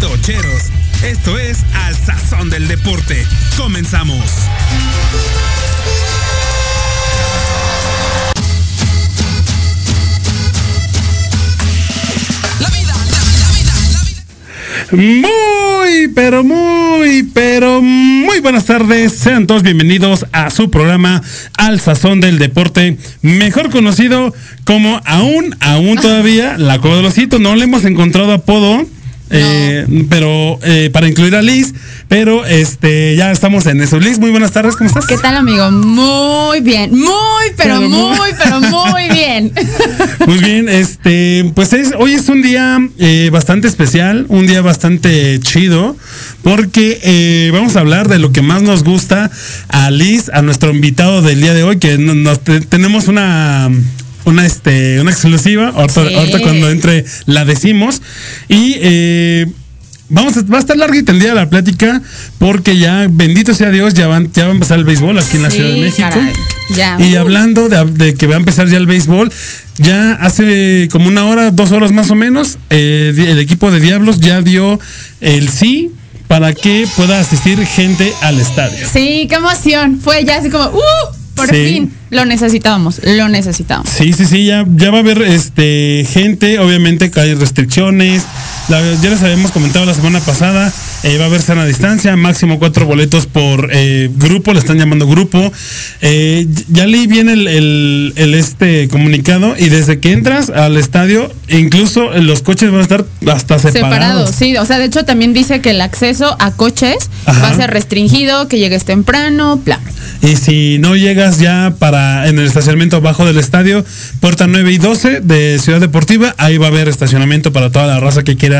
Tocheros. Esto es Al Sazón del Deporte. Comenzamos. Muy, pero muy, pero muy buenas tardes. Sean todos bienvenidos a su programa Al Sazón del Deporte, mejor conocido como aún, aún todavía, la Osito. No le hemos encontrado apodo eh, pero eh, para incluir a Liz, pero este ya estamos en eso. Liz, muy buenas tardes, ¿cómo estás? ¿Qué tal, amigo? Muy bien, muy, pero, muy, pero muy bien. Muy bien, este, pues es, hoy es un día eh, bastante especial, un día bastante chido, porque vamos a hablar de lo que más nos gusta a Liz, a nuestro invitado del día de hoy, que nos, tenemos una una, este, una exclusiva. Ahorita, cuando entre la decimos. Y eh, vamos a, va a estar larguita el día de la plática porque ya, bendito sea Dios, ya, van, ya va a empezar el béisbol aquí en la Ciudad de México. Y hablando de, que va a empezar ya el béisbol, ya hace como una hora, dos horas más o menos, eh, el equipo de Diablos ya dio el sí para que pueda asistir gente al estadio. Sí, qué emoción. Fue ya así como, ¡uh! Por fin, lo necesitábamos, lo necesitábamos. Sí, sí, sí, ya, ya va a haber este gente, obviamente que hay restricciones. Ya les habíamos comentado la semana pasada, eh, va a haber sana distancia, máximo cuatro boletos por eh, grupo, le están llamando grupo. Eh, ya leí bien el, este comunicado y desde que entras al estadio, incluso los coches van a estar hasta separados. Separados, sí, o sea, de hecho también dice que el acceso a coches va a ser restringido, que llegues temprano, plan. Y si no llegas ya para en el estacionamiento abajo del estadio, puerta 9 y 12 de Ciudad Deportiva, ahí va a haber estacionamiento para toda la raza que quiera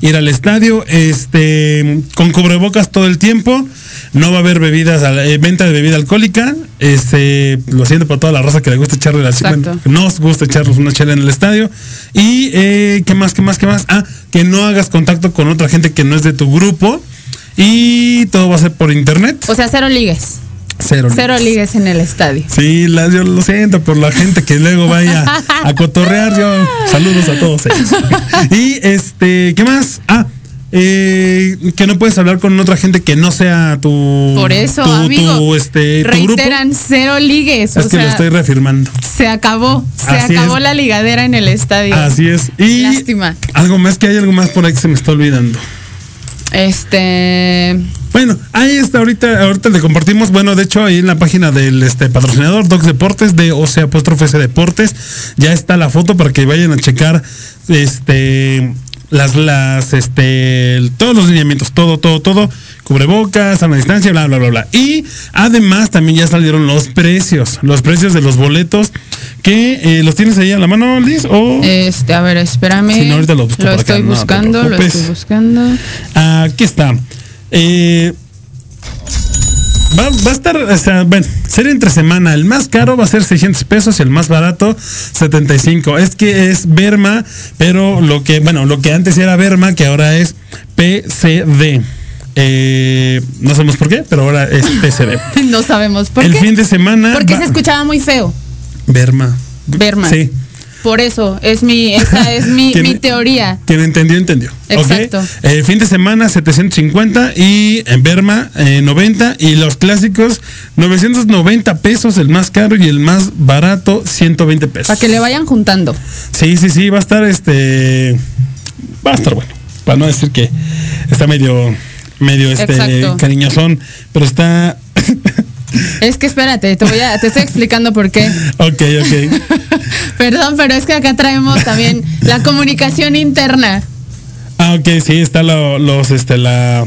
ir al estadio. Este, con cubrebocas todo el tiempo. No va a haber bebidas, eh, venta de bebida alcohólica. Este, lo siento por toda la raza que le gusta echarle la bueno, nos gusta echarnos una chela en el estadio. Y eh, qué más, qué más, qué más. Ah, que no hagas contacto con otra gente que no es de tu grupo. Y todo va a ser por internet. O sea, cero ligues. Cero, Cero ligues en el estadio. Sí, yo lo siento por la gente que luego vaya a cotorrear. Yo saludos a todos ellos. Y este, ¿qué más? Ah, eh, que no puedes hablar con otra gente que no sea tu. Por eso, amigo. este, reiteran cero ligues. Es que lo estoy reafirmando. Se acabó. Se acabó la ligadera en el estadio. Así es. Y Lástima. Algo más que hay algo más por ahí que se me está olvidando. Este. Bueno, ahí está, ahorita, ahorita le compartimos, bueno, de hecho ahí en la página del este patrocinador Docs Deportes, de O sea apóstrofe Deportes, ya está la foto para que vayan a checar este las, las, este, todos los lineamientos, todo, todo, todo, cubrebocas, a la distancia, bla, bla, bla, bla. Y además también ya salieron los precios, los precios de los boletos, que eh, los tienes ahí a la mano, Liz, o... Este, a ver, espérame. lo, estoy buscando, lo estoy buscando. Aquí está. Eh, Va, a estar, o sea, bueno, ser entre semana. El más caro va a ser 600 pesos y el más barato 75. Es que es Berma, pero lo que, bueno, lo que antes era Berma, que ahora es PCD. Eh, no sabemos por qué, pero ahora es PCD. no sabemos por qué. El fin de semana. Porque se escuchaba muy feo. Berma. Berma. Sí. Por eso, es mi, esa es mi, mi teoría. Quien entendió, entendió. Exacto. El eh, fin de semana 750 y en Berma 90 eh, y los clásicos 990 pesos, el más caro y el más barato 120 pesos. Para que le vayan juntando. Sí, sí, sí, va a estar este va a estar bueno. Para no decir que está medio medio este cariñosón, pero está Es que espérate, te voy a, te estoy explicando por qué. Ok, ok. Perdón, pero es que acá traemos también la comunicación interna. Ah, ok, sí, está los, este, la,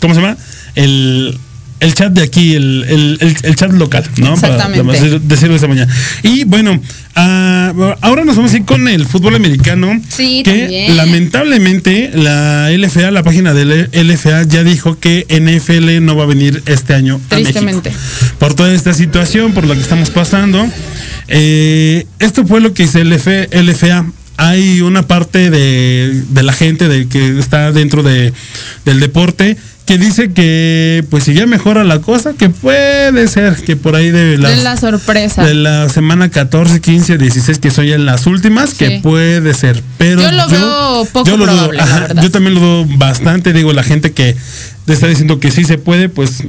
¿cómo se llama? El, el chat de aquí, el, el, el, chat local, ¿no? Exactamente. Para, para decirlo de esa manera. Y bueno, uh, ahora nos vamos a ir con el fútbol americano. Sí, que también. lamentablemente la LFA, la página de LFA ya dijo que NFL no va a venir este año Tristemente. a México. Por toda esta situación, por lo que estamos pasando. Eh, esto fue lo que hizo el LFA hay una parte de, de, la gente de que está dentro de, del deporte que dice que pues si ya mejora la cosa, que puede ser que por ahí de, las, de la sorpresa. De la semana 14, 15, 16, que son ya las últimas, sí. que puede ser. Pero yo lo yo, veo poco yo lo probable, dudo, ajá, la verdad. Yo también lo dudo bastante, digo, la gente que está diciendo que sí se puede, pues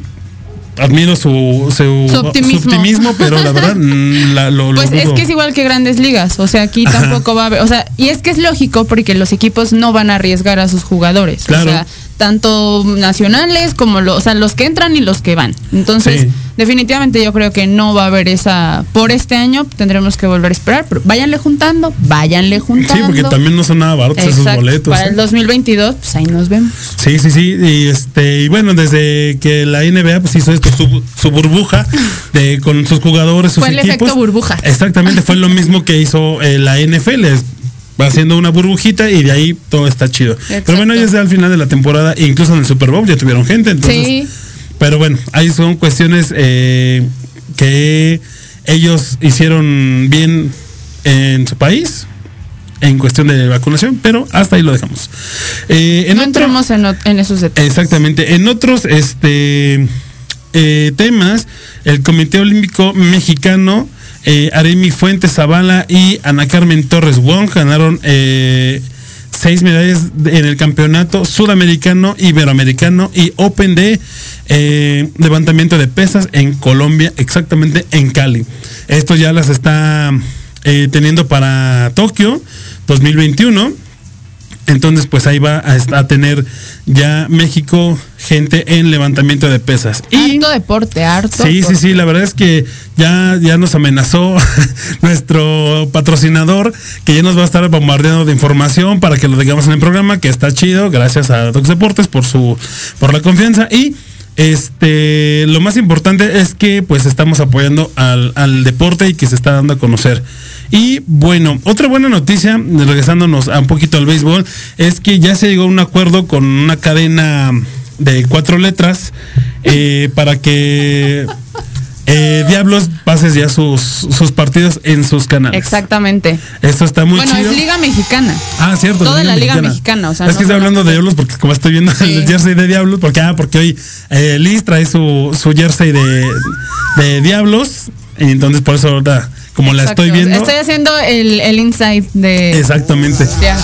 admiro su, su, Su optimismo. su optimismo, pero la verdad mm, la, lo, lo Pues es que es igual que grandes ligas, o sea, aquí Ajá. tampoco va a haber, o sea, y es que es lógico porque los equipos no van a arriesgar a sus jugadores, Claro. o sea, tanto nacionales como los, o sea, los que entran y los que van. Entonces, Sí. definitivamente yo creo que no va a haber esa, por este año tendremos que volver a esperar, pero váyanle juntando, váyanle juntando. Sí, porque también no son nada baratos esos Exacto. boletos. Para ¿eh? el 2022, pues ahí nos vemos. Sí, sí, sí. Y este, y bueno, desde que la NBA pues hizo esto, su, su burbuja de, con sus jugadores, sus Fue el equipos. efecto burbuja. Exactamente, fue lo mismo que hizo eh, la NFL. Va haciendo una burbujita y de ahí todo está chido. Pero bueno, ya es al final de la temporada, e incluso en el Super Bowl ya tuvieron gente. Entonces, Sí. Pero bueno, ahí son cuestiones eh, que ellos hicieron bien en su país en cuestión de vacunación, pero hasta ahí lo dejamos. Eh, en no otro- entremos en, o- en esos detalles. Exactamente. En otros este eh, temas, el Comité Olímpico Mexicano, eh, Aremi Fuentes Zavala y Ana Carmen Torres Wong ganaron eh, seis medallas en el campeonato sudamericano, iberoamericano y Open de eh, levantamiento de pesas en Colombia, exactamente en Cali. Esto ya las está eh, teniendo para Tokio 2021. Entonces, pues ahí va a, a tener ya México gente en levantamiento de pesas. Y harto deporte, harto. sí, sí, deporte. sí, la verdad es que ya, ya nos amenazó nuestro patrocinador que ya nos va a estar bombardeando de información para que lo digamos en el programa, que está chido, gracias a Docs Deportes por su, por la confianza. Y este lo más importante es que pues estamos apoyando al, al deporte y que se está dando a conocer. Y bueno, otra buena noticia, regresándonos a un poquito al béisbol, es que ya se llegó a un acuerdo con una cadena de cuatro letras eh, para que eh, Diablos pases ya sus, sus partidos en sus canales. Exactamente. Esto está muy bueno, chido. es Liga Mexicana. Ah, cierto. Toda la Liga Mexicana, o sea, es no que estoy hablando de Diablos porque como estoy viendo Sí. el jersey de Diablos, porque ah, porque hoy eh, Liz trae su, su jersey de, de Diablos, y entonces por eso ahorita, como la Exacto. estoy viendo. Estoy haciendo el, el inside de. Exactamente. Ya,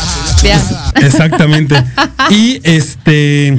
ya. Exactamente. y este.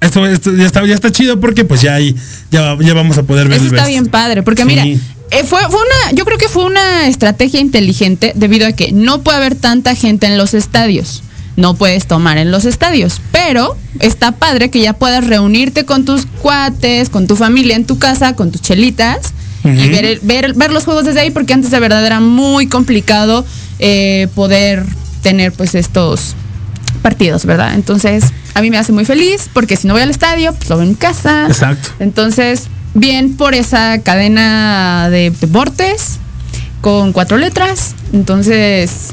Esto, esto ya está, ya está chido porque pues ya hay, ya, ya vamos a poder ver Eso el está best. bien padre, porque Sí. mira, eh, fue, fue una, yo creo que fue una estrategia inteligente debido a que no puede haber tanta gente en los estadios. No puedes tomar en los estadios, pero está padre que ya puedas reunirte con tus cuates, con tu familia en tu casa, con tus chelitas y ver, ver, ver los juegos desde ahí, porque antes de verdad era muy complicado eh, poder tener pues estos partidos, ¿verdad? Entonces, a mí me hace muy feliz porque si no voy al estadio, pues lo veo en mi casa. Exacto. Entonces, bien por esa cadena de deportes con cuatro letras. Entonces,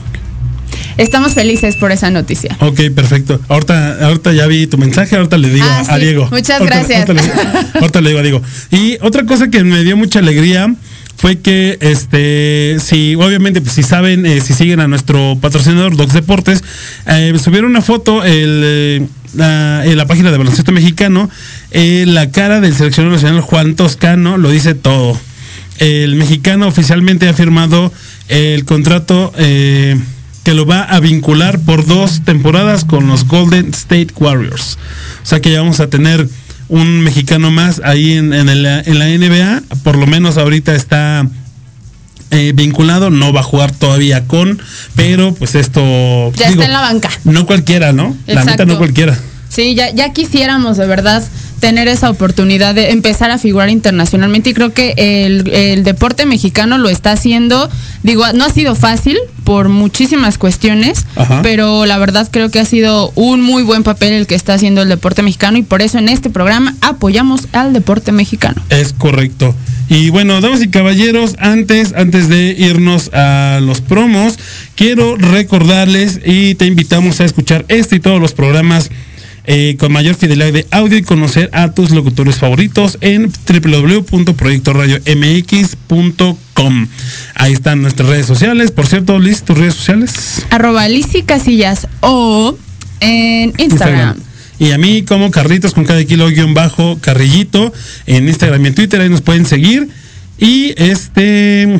estamos felices por esa noticia. Ok, perfecto. Ahorita, ahorita ya vi tu mensaje, ahorita le digo Ah, a, sí. Diego. Muchas Ahorita- gracias. Ahorita, le, ahorita le digo a Diego. Y otra cosa que me dio mucha alegría fue que, este, si, obviamente, pues si saben, eh, si siguen a nuestro patrocinador Docs Deportes, eh, subieron una foto el, eh, la- en la página de baloncesto mexicano, eh, la cara del seleccionador nacional Juan Toscano lo dice todo. El mexicano oficialmente ha firmado el contrato que lo va a vincular por dos temporadas con los Golden State Warriors. O sea que ya vamos a tener un mexicano más ahí en, en el- en la NBA. Por lo menos ahorita está eh, vinculado, no va a jugar todavía con, pero pues esto... Ya está en la banca. No cualquiera, ¿no? La neta no cualquiera. Sí, ya, ya quisiéramos de verdad tener esa oportunidad de empezar a figurar internacionalmente y creo que el, el deporte mexicano lo está haciendo, digo, no ha sido fácil por muchísimas cuestiones, Ajá. pero la verdad creo que ha sido un muy buen papel el que está haciendo el deporte mexicano y por eso en este programa apoyamos al deporte mexicano. Es correcto. Y bueno, damas y caballeros, antes, antes de irnos a los promos, quiero recordarles y te invitamos a escuchar este y todos los programas eh, con mayor fidelidad de audio y conocer a tus locutores favoritos en www.proyectoradiomx.com. Ahí están nuestras redes sociales. Por cierto, Liz, tus redes sociales. Arroba Lizzy Casillas o en Instagram. Y a mí como Carlitos con cada kilo guion bajo Carrillito en Instagram y en Twitter, ahí nos pueden seguir. Y este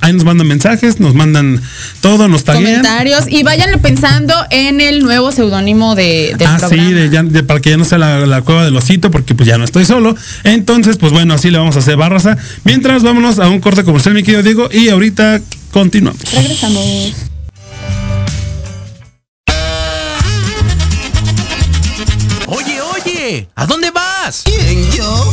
ahí nos mandan mensajes, nos mandan todo, nos taguean. Comentarios y váyanle pensando en el nuevo seudónimo de, del Ah, sí, de, ya- de- para que ya no sea la, la cueva del osito, porque pues ya no estoy solo. Entonces, pues bueno, así le vamos a hacer barraza. Mientras, vámonos a un corte comercial, mi querido Diego, y ahorita continuamos. Regresamos. Oye, oye, ¿a dónde vas? ¿Quién, yo?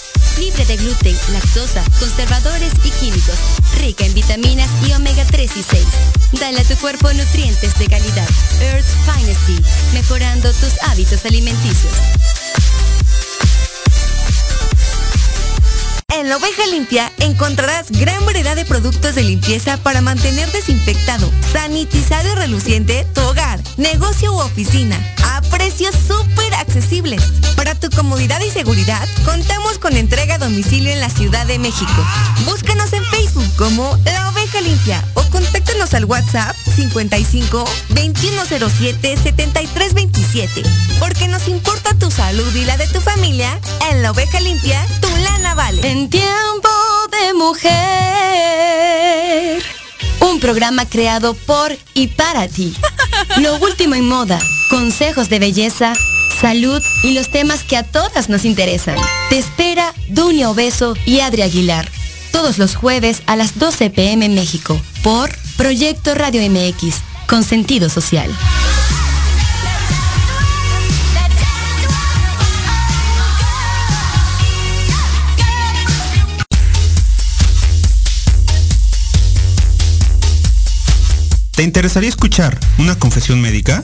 Libre de gluten, lactosa, conservadores y químicos. Rica en vitaminas y omega 3 y 6. Dale a tu cuerpo nutrientes de calidad. Earth's Finest Tea. Mejorando tus hábitos alimenticios. En la oveja limpia encontrarás gran variedad de productos de limpieza para mantener desinfectado, sanitizado y reluciente tu hogar, negocio u oficina, a precios súper accesibles. Para tu comodidad y seguridad, contamos con entrega a domicilio en la Ciudad de México. Búscanos en Facebook como La Oveja Limpia o al WhatsApp 55 2107 7327. Porque nos importa tu salud y la de tu familia, en La Oveja Limpia, tu lana vale. En tiempo de mujer. Un programa creado por y para ti. Lo último en moda, consejos de belleza, salud y los temas que a todas nos interesan. Te espera Dunia Obeso y Adri Aguilar. Todos los jueves a las 12 pm México. Por Proyecto Radio MX. Con sentido social. ¿Te interesaría escuchar una confesión médica?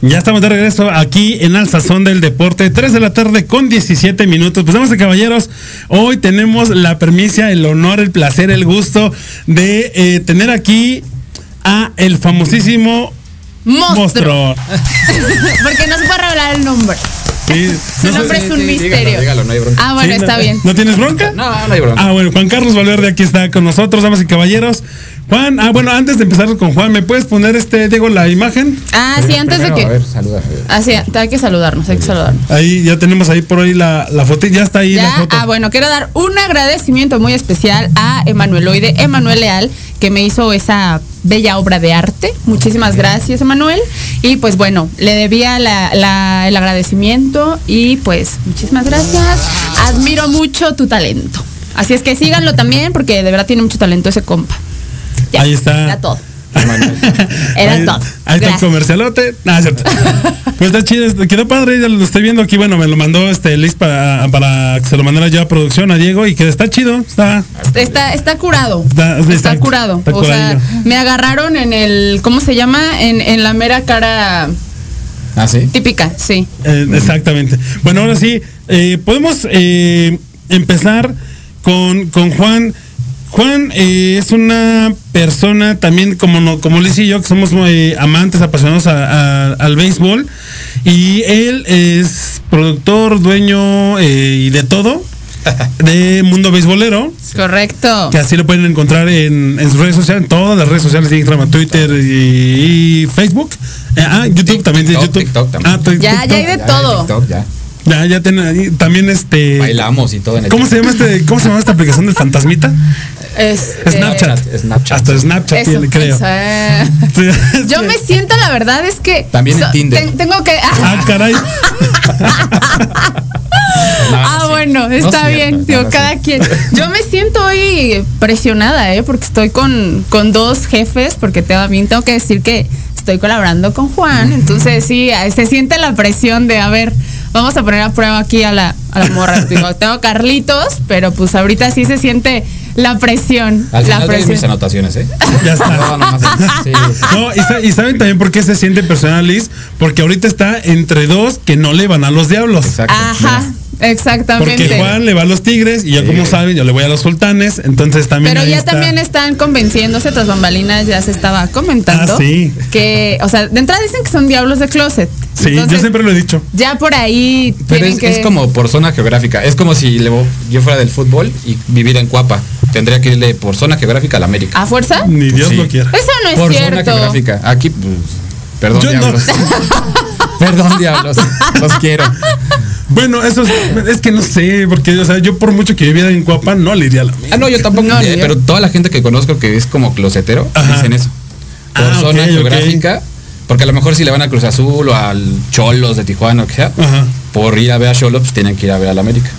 Ya estamos de regreso aquí en Al Sazón del Deporte, 3 de la tarde con 17 minutos. Pues damas y caballeros, hoy tenemos la permisia, el honor, el placer, el gusto de eh, tener aquí a el famosísimo Monstruo. monstruo. Porque no se puede revelar el nombre. Su no sé- nombre es un sí, misterio. dígalo, dígalo, no hay bronca. Ah, bueno, Sí, está no- bien. ¿No tienes bronca? No, no hay bronca. Ah, bueno, Juan Carlos Valverde aquí está con nosotros, damas y caballeros. Juan, ah, bueno, antes de empezar con Juan, ¿me puedes poner este, Diego, la imagen? Ah, sí, antes de que. A ver, saluda. Ah, sí, hay que saludarnos, hay que saludarnos. Ahí ya tenemos ahí por ahí la, la foto, ya está ahí la foto. ah, bueno, quiero dar un agradecimiento muy especial a Emanueloide, Emanuel Leal, que me hizo esa bella obra de arte. Muchísimas gracias, Emanuel. Y pues bueno, le debía la- la- el agradecimiento y pues muchísimas gracias. Admiro mucho tu talento. Así es que síganlo también porque de verdad tiene mucho talento ese compa. Ya, Ahí está. Era todo. Era todo. Ahí está el comercialote. Ah, cierto. pues está chido, este, quedó padre, ya lo estoy viendo aquí. Bueno, me lo mandó este Liz para, para que se lo mandara yo a producción a Diego y que está chido, está. Está, está curado. Está- curado. está o sea, me agarraron en el, ¿cómo se llama? En, en la mera cara Ah, sí. típica, sí. Eh, exactamente. Bueno, ahora sí, eh, podemos eh, empezar con, con Juan. Juan eh, es una persona también como no, como Liz y yo, que somos eh, amantes, apasionados a- a- al béisbol. Y él es productor, dueño eh, y de todo de Mundo Beisbolero. Correcto. Que así lo pueden encontrar en, en sus redes sociales, en todas las redes sociales de Instagram, Twitter y, y Facebook. Eh, ah, YouTube también, de TikTok, YouTube. TikTok también. Ah, Ya, ya hay de todo. TikTok, ya. Ya, ya ahí. También este. Bailamos y todo en el ¿Cómo se llama este, cómo se llama esta aplicación del fantasmita? Este, Snapchat. Snapchat. Hasta Snapchat Eso, tiene, creo. eh. Yo me siento, la verdad es que. También en Tinder. ten- tengo que. Ah, caray. Ah, bueno, está bien, digo, no cada quien. Yo me siento hoy presionada, ¿eh? Porque estoy con, con dos jefes, porque también tengo que decir que estoy colaborando con Juan, entonces sí, eh, se siente la presión de, a ver, vamos a poner a prueba aquí a la, a la morra. Digo, tengo Carlitos, pero pues ahorita sí se siente la presión. Al la final doy mis anotaciones, ¿eh? Ya está. No, sí. No, y, sa- y saben también por qué se siente personal, Liz, porque ahorita está entre dos que no le van a los diablos. Exacto. Ajá, exactamente. Porque Juan le va a los tigres y yo, Sí. como saben, yo le voy a los sultanes. Entonces también. Pero ahí ya está. también están convenciéndose, tras bambalinas ya se estaba comentando. Ah, sí. Que, o sea, de entrada dicen que son diablos de closet. Sí, Entonces, yo siempre lo he dicho. Ya por ahí Pero es, que... es como por zona geográfica. Es como si le- yo fuera del fútbol y viviera en Cuapa. Tendría que irle por zona geográfica a la América. ¿A fuerza? Ni Dios Sí. lo quiera. Eso no es por zona cierto. geográfica. Aquí, pues, perdón, Yo no. diablos. perdón, diablos. Los quiero. Bueno, eso es, es que no sé, porque o sea, yo por mucho que viviera en Cuapa, no le iría a la Ah, no, yo tampoco. No, eh, pero toda la gente que conozco que es como closetero, Ajá. dicen eso. Por Ah, zona geográfica. Porque a lo mejor si le van a Cruz Azul o al Cholos de Tijuana o que sea, Ajá. por ir a ver a Cholos, pues tienen que ir a ver al América.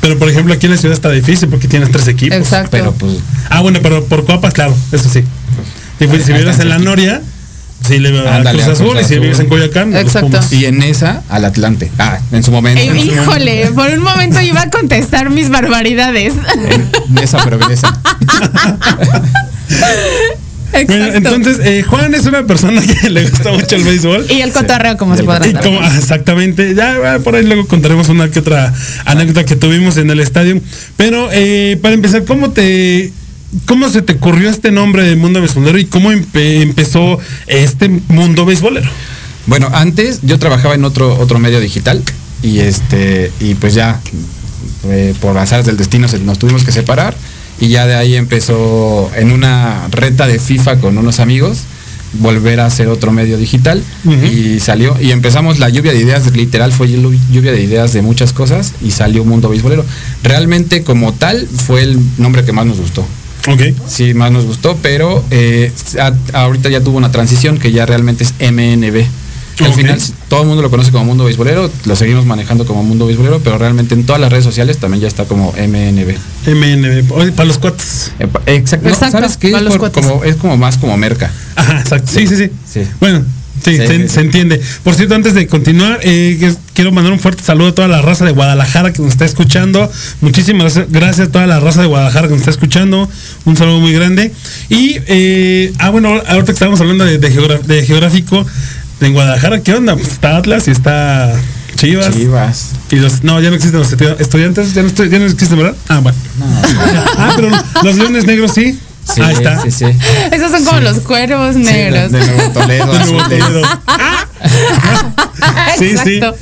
Pero por ejemplo, aquí en la ciudad está difícil porque tienes tres equipos. Exacto. Pero pues Ah, bueno, pero por Cuapas, claro, eso sí. Y pues, si vivieras en la Noria, sí le va a Ándale, Cruz a Cruz Azul, y si vives en Coyoacán, los Exacto. Y en esa, al Atlante. Ah, en su momento. Eh, en su híjole, por un momento iba a contestar mis barbaridades. En esa, pero en esa. Exacto. Bueno, entonces, eh, Juan es una persona que le gusta mucho el béisbol. y el cotorreo, como se podrá Y saber. como, ah, exactamente, ya ah, por ahí luego contaremos una que otra anécdota que tuvimos en el estadio. Pero eh, para empezar, ¿cómo te cómo se te ocurrió este nombre de mundo beisbolero y cómo empe- empezó este mundo beisbolero? Bueno, antes yo trabajaba en otro, otro medio digital y este, y pues ya, eh, por azares del destino se- nos tuvimos que separar y ya de ahí empezó en una reta de FIFA con unos amigos volver a hacer otro medio digital y salió y empezamos la lluvia de ideas literal fue llu- lluvia de ideas de muchas cosas y salió Mundo Beisbolero. Realmente como tal fue el nombre que más nos gustó Ok. sí más nos gustó pero eh, a- ahorita ya tuvo una transición que ya realmente es MNB al final todo el mundo lo conoce como Mundo Beisbolero, lo seguimos manejando como Mundo Beisbolero, pero realmente en todas las redes sociales también ya está como MNB. MNB, oye, para los cuates. Eh, pa- Exacto. No, Exacto, ¿Sabes qué? para Es, los por- cuates. como, es como más como merca. Ajá, exacto. Sí, sí, sí. Sí. Bueno, sí, Sí, se, sí, se sí. entiende. Por cierto, antes de continuar, eh, quiero mandar un fuerte saludo a toda la raza de Guadalajara que nos está escuchando. Muchísimas gracias- a toda la raza de Guadalajara que nos está escuchando. Un saludo muy grande. Y, eh, ah, bueno, ahorita que estábamos hablando de, de de geográfico, en Guadalajara, ¿qué onda? Pues está Atlas y está Chivas. Chivas. Y los, no, ya no existen los estu- estudiantes, ya no, ya no existen, ¿verdad? Ah, bueno. ah, pero los leones negros sí. Sí, Ahí está. Sí, sí. Esos son como los cuervos negros. de, de Nuevo Toledo. De Nuevo. Toledo. Sí, sí. Exacto.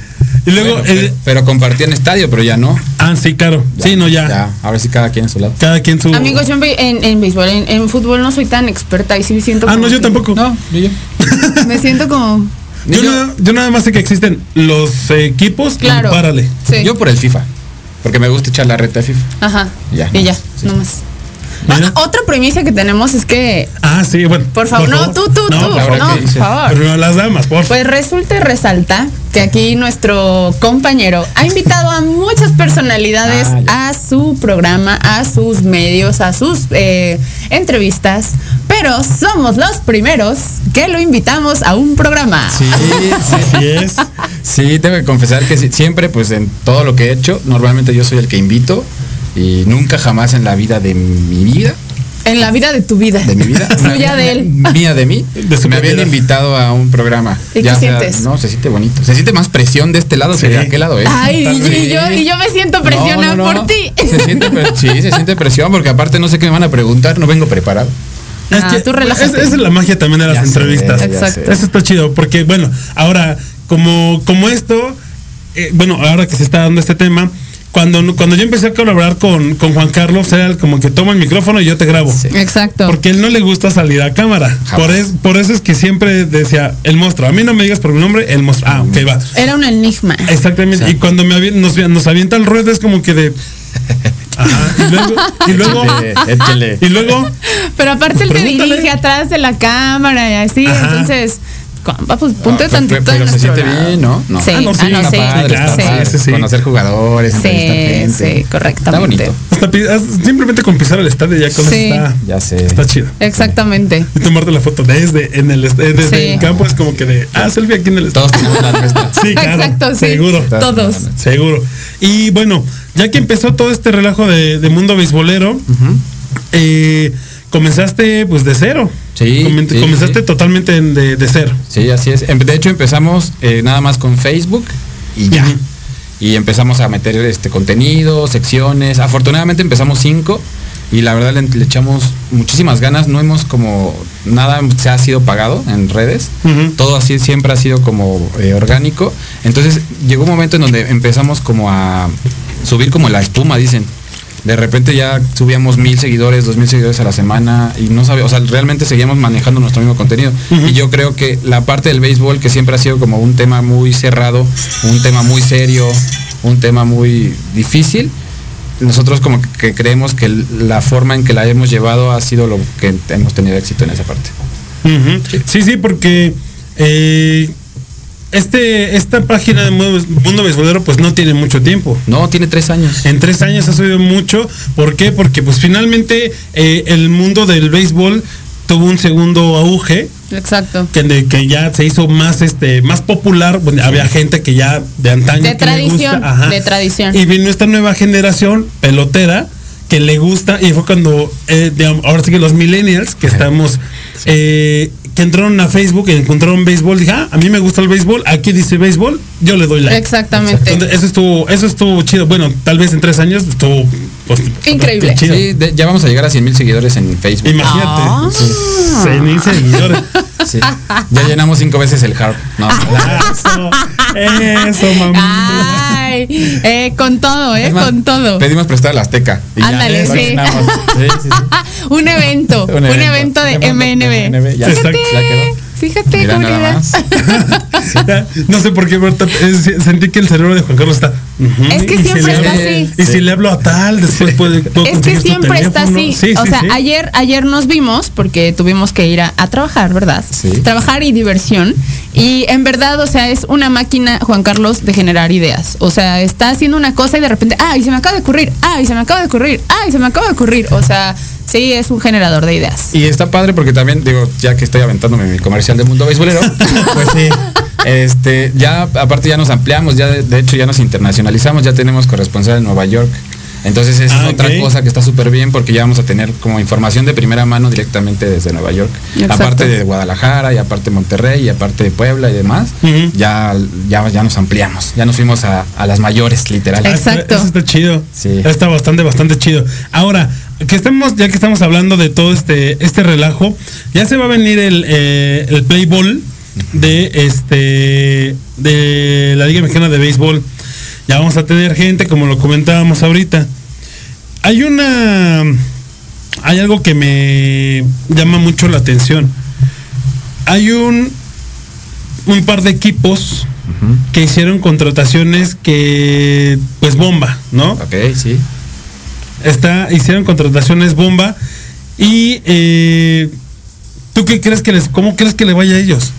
Y luego, Bueno, eh, pero, pero compartían estadio, pero ya no. ah, sí, claro. sí, no, ya. Ya, ahora sí cada quien a su lado. Cada quien su. Amigos, yo en, en, en béisbol, en, en fútbol no soy tan experta y sí me siento Ah, como no, yo que- tampoco. No, yo. Me siento como... Yo, Yo- nada, yo nada más sé que existen los equipos Claro. párale. Sí. Yo por el FIFA. Porque me gusta echar la reta de FIFA. Ajá. Ya, y ya, sí. nomás. Ah, otra premisa que tenemos es que, Ah, sí, bueno. por favor, no, tú, tú, No, tú, no, ¿qué por favor. Primero las damas, por favor. Pues resulta y resalta que aquí nuestro compañero ha invitado a muchas personalidades a su programa, a sus medios, a sus eh, entrevistas, pero somos los primeros que lo invitamos a un programa. Sí, sí, Así es. Sí, tengo que confesar que sí, siempre, pues en todo lo que he hecho, normalmente yo soy el que invito y nunca jamás en la vida de mi vida, En la vida de tu vida. de mi vida, Suya de él. mía de mí, de me habían invitado a un programa. ¿Y qué sea- sientes? no, se siente bonito. Se siente más presión de este lado Sí. que de aquel lado, ¿eh? Ay, y, Sí. y yo, y yo me siento presionada No, no, no. por ti. Se siente, sí, se siente presión porque aparte no sé qué me van a preguntar, no vengo preparado. Es Ah, que tú relájate. es- esa es la magia también de las Ya sé, entrevistas. ya Exacto. sé. Eso está chido, porque bueno, ahora, como, como esto, eh, bueno, ahora que se está dando este tema, cuando, cuando yo empecé a colaborar con, con Juan Carlos, era el como que toma el micrófono y yo te grabo. Sí. Exacto. Porque él no le gusta salir a cámara. Jamás. Por, es- por eso es que siempre decía el monstruo. A mí no me digas por mi nombre, el monstruo. Ah, ok, va. Era un enigma. Exactamente. Y cuando me nos, nos avienta el ruedo es como que de. Ajá. Y luego. Y luego. Échale, échale. Y luego. Pero aparte él te dirige atrás de la cámara y así, Ajá. entonces, compa, pues ponte Ah, tantito pero, pero se siente lado. bien, ¿no? No. Sí, Ah, no, sí, ah, no, está sí, padre, está sí. padre, sí, sí. Conocer jugadores, Sí, gente. sí, correctamente. Está bonito. hasta ah, simplemente con pisar el estadio ya con está. Ya sé. Está chido. Exactamente. Y tomarte la foto desde en el eh, desde Sí. el campo es como que de ah selfie aquí en el estadio. Todos tenemos la nuestra. Sí, claro. Exacto, sí. Seguro. Todos. Seguro. Y bueno, ya que empezó todo este relajo de, de mundo beisbolero, eh, comenzaste pues de cero. Sí, sí, comenzaste sí. totalmente en- de, de cero. Sí, así es. Em- De hecho, empezamos eh, nada más con Facebook y ya. Y empezamos a meter este contenido, secciones. Afortunadamente empezamos cinco y la verdad le, le echamos muchísimas ganas. No hemos como nada se ha sido pagado en redes. Todo así siempre ha sido como eh, orgánico. Entonces llegó un momento en donde empezamos como a subir como la espuma, dicen. De repente ya subíamos mil seguidores, dos mil seguidores a la semana y no sabía, o sea, realmente seguíamos manejando nuestro mismo contenido. Y yo creo que la parte del béisbol, que siempre ha sido como un tema muy cerrado, un tema muy serio, un tema muy difícil, nosotros como que creemos que la forma en que la hemos llevado ha sido lo que hemos tenido éxito en esa parte. Sí, sí, porque eh, este, esta página de Mundo, Beisbolero pues no tiene mucho tiempo. No, tiene tres años. En tres años ha subido mucho. ¿Por qué? Porque pues finalmente eh, el mundo del béisbol tuvo un segundo auge. Exacto. Que, de- que ya se hizo más este más popular Bueno, había gente que ya de antaño De que le tradición, gusta, ajá. de tradición. y vino esta nueva generación pelotera que le gusta y fue cuando eh, ahora sí que los millennials que estamos eh, que entraron a Facebook y encontraron béisbol dije ah, a mí me gusta el béisbol aquí dice béisbol yo le doy like Exactamente. Entonces, eso estuvo eso estuvo chido bueno tal vez en tres años estuvo pues, Increíble. chido. Sí, de- ya vamos a llegar a 100 mil seguidores en Facebook. imagínate Ah. mil seguidores Sí. Ya llenamos cinco veces el harp. No, eso mamá Ay, eh, con todo, eh, con todo. Pedimos prestar la Azteca. Ándale, lo sí. Sí, sí, sí. un evento, un evento, de MNB. Ya, Exacto. ya quedó. Fíjate, Mira nada más. no sé por qué Berta, eh, sentí que el cerebro de Juan Carlos está. Es que si siempre está hablo- así. Y si le hablo a tal, después puede. puedo Es que siempre está así. Sí, o sí, sea, sí. ayer ayer nos vimos porque tuvimos que ir a, a trabajar, ¿verdad? Sí. Trabajar y diversión. Y en verdad, o sea, es una máquina, Juan Carlos, de generar ideas. O sea, está haciendo una cosa y de repente, ay, se me acaba de ocurrir, ay, se me acaba de ocurrir, ay, se me acaba de ocurrir. O sea, sí, es un generador de ideas. Y está padre porque también, digo, ya que estoy aventándome mi comercial de mundo beisbolero, pues sí. Este, ya, aparte ya nos ampliamos, ya de, de hecho ya nos internacionalizamos, ya tenemos corresponsal en Nueva York. Entonces esa Ah, es otra cosa que está súper bien porque ya vamos a tener como información de primera mano directamente desde Nueva York. Exacto. Aparte de Guadalajara y aparte de Monterrey y aparte de Puebla y demás, ya, ya, ya nos ampliamos, ya nos fuimos a, a las mayores, literal. Ah, Exacto. Eso está chido. Sí. Está bastante, bastante chido. Ahora, que estemos, ya que estamos hablando de todo este, este relajo, ya se va a venir el, eh, el play ball de este de la Liga Mexicana de Béisbol. Ya vamos a tener gente, como lo comentábamos ahorita. Hay una hay algo que me llama mucho la atención. Hay un un par de equipos que hicieron contrataciones que pues bomba, ¿no? Ok, sí. Está, hicieron contrataciones bomba y eh, ¿tú qué crees que les, cómo crees que le vaya a ellos?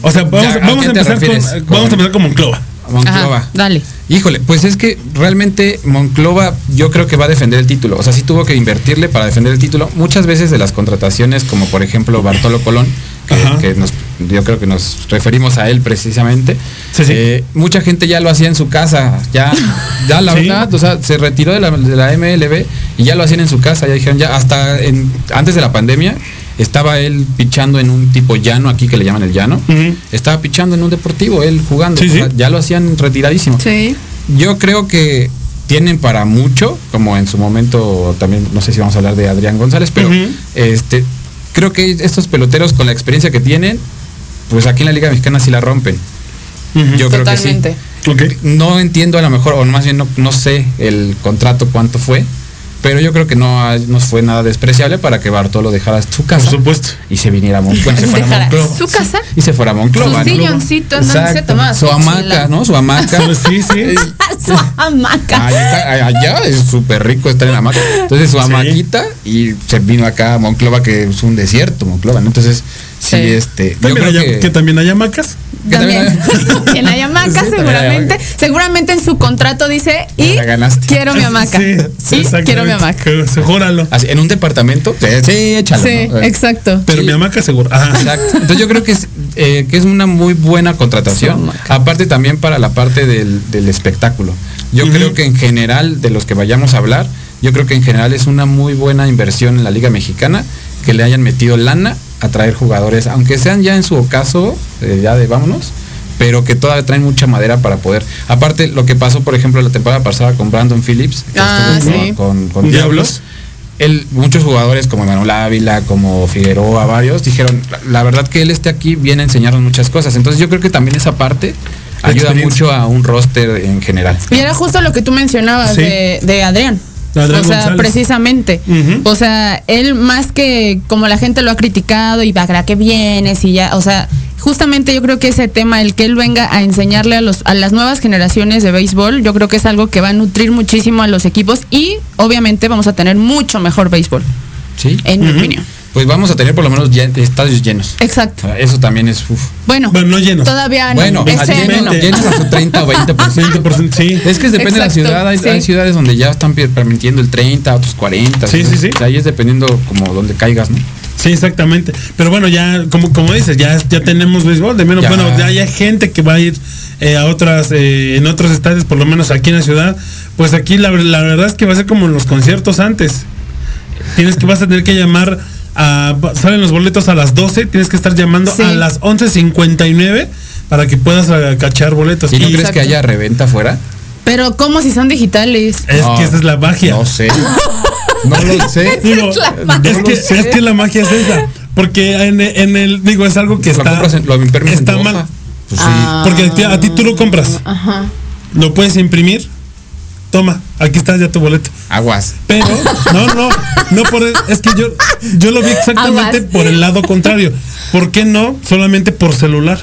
O sea, vamos, Ya, ¿a vamos empezar con, vamos a empezar con Monclova. Monclova. Ajá, dale. Híjole, pues es que realmente Monclova yo creo que va a defender el título. O sea, sí tuvo que invertirle para defender el título. Muchas veces de las contrataciones, como por ejemplo Bartolo Colón, que, nos, yo creo que nos referimos a él precisamente. Sí, sí. eh, mucha gente ya lo hacía en su casa. Ya, ya la Sí. verdad, o sea, se retiró de la, de la MLB y ya lo hacían en su casa. Ya dijeron, ya hasta en- antes de la pandemia, estaba él pichando en un tipo llano aquí que le llaman el llano. Estaba pichando en un deportivo, él jugando. Sí, O sea, sí. ya lo hacían retiradísimo. Sí. Yo creo que tienen para mucho, como en su momento también, no sé si vamos a hablar de Adrián González, pero este creo que estos peloteros con la experiencia que tienen, pues aquí en la Liga Mexicana sí la rompen. Ujú. Yo creo que sí. No entiendo a lo mejor, o más bien no, no sé el contrato cuánto fue, pero yo creo que no, ha- no fue nada despreciable para que Bartolo dejara su casa Por supuesto. y se viniera a Mon- bueno, se fuera a Monclova. su casa, Y se fuera a Monclova. su ¿no? silloncito, en donde se tomaba su su hamaca. ¿no? Su hamaca. Sí, sí. su hamaca. Allá, está- allá es súper rico estar en la hamaca. Entonces su Sí. hamaquita y se vino acá a Monclova, que es un desierto, Monclova, ¿no? Entonces, sí, Sí. este. Yo También creo hay- que, que también hay hamacas. También. también- en la hamaca, Sí, seguramente. Seguramente en su contrato dice y quiero mi hamaca. Sí, y quiero mi hamaca. Júralo. Así, en un departamento. Sí, sí, échalo. Sí, ¿no? Eh, exacto. Pero Sí. mi hamaca seguro. Exacto. Entonces yo creo que es, eh, que es una muy buena contratación. Aparte también para la parte del, del espectáculo. Yo creo que en general, de los que vayamos a hablar, yo creo que en general es una muy buena inversión en la Liga Mexicana que le hayan metido lana a traer jugadores, aunque sean ya en su ocaso, eh, ya de vámonos, pero que todavía traen mucha madera para poder. Aparte, lo que pasó, por ejemplo, la temporada pasada con Brandon Phillips, que Ah, estuvo sí. con, con Diablos. Él, muchos jugadores como Manuel Ávila, como Figueroa, varios, dijeron, la, verdad que él esté aquí viene a enseñarnos muchas cosas. Entonces yo creo que también esa parte ayuda mucho a un roster en general. Y era justo lo que tú mencionabas Sí. de, de Adrián. Adrián o sea, González. precisamente. O sea, él más que como la gente lo ha criticado y para qué vienes y ya, o sea, justamente yo creo que ese tema, el que él venga a enseñarle a los a las nuevas generaciones de béisbol, yo creo que es algo que va a nutrir muchísimo a los equipos y obviamente vamos a tener mucho mejor béisbol, ¿Sí? en mi opinión. Pues vamos a tener por lo menos llen- estadios llenos. O Exacto. sea, eso también es... uf. Bueno, Bueno, no llenos. todavía no. Bueno, año llenos, no. llenos a su 30 o 20%. 20%, sí. Es que depende de la ciudad, hay, sí. hay ciudades donde ya están permitiendo el 30, otros 40. Sí, sí, sí. O sea, ahí es dependiendo como donde caigas, ¿no? Sí, exactamente. Pero bueno, ya, como, como dices, ya, ya tenemos béisbol. De menos, Ya. bueno, ya hay gente que va a ir eh, a otras, eh, en otros estadios, por lo menos aquí en la ciudad. Pues aquí la, la verdad es que va a ser como en los conciertos antes. Tienes que vas a tener que llamar a, salen los boletos a las 12, tienes que estar llamando Sí. a las 11.59 para que puedas eh, cachar boletos. ¿Y no crees Exacto. que haya reventa afuera? Pero ¿cómo si son digitales? es No, que esa es la magia. No sé. No lo sé. Digo, es que, es que la magia es esa. Porque en, en el, digo, es algo que Lo está, en- lo en está mal. Pues sí. Ah. Porque a ti, a ti tú lo compras. Ajá. Lo puedes imprimir. Toma, aquí está ya tu boleto. Aguas. Pero, no, no, no por el- es que yo, yo lo vi exactamente Aguas. por el lado contrario. ¿Por qué no? Solamente por celular.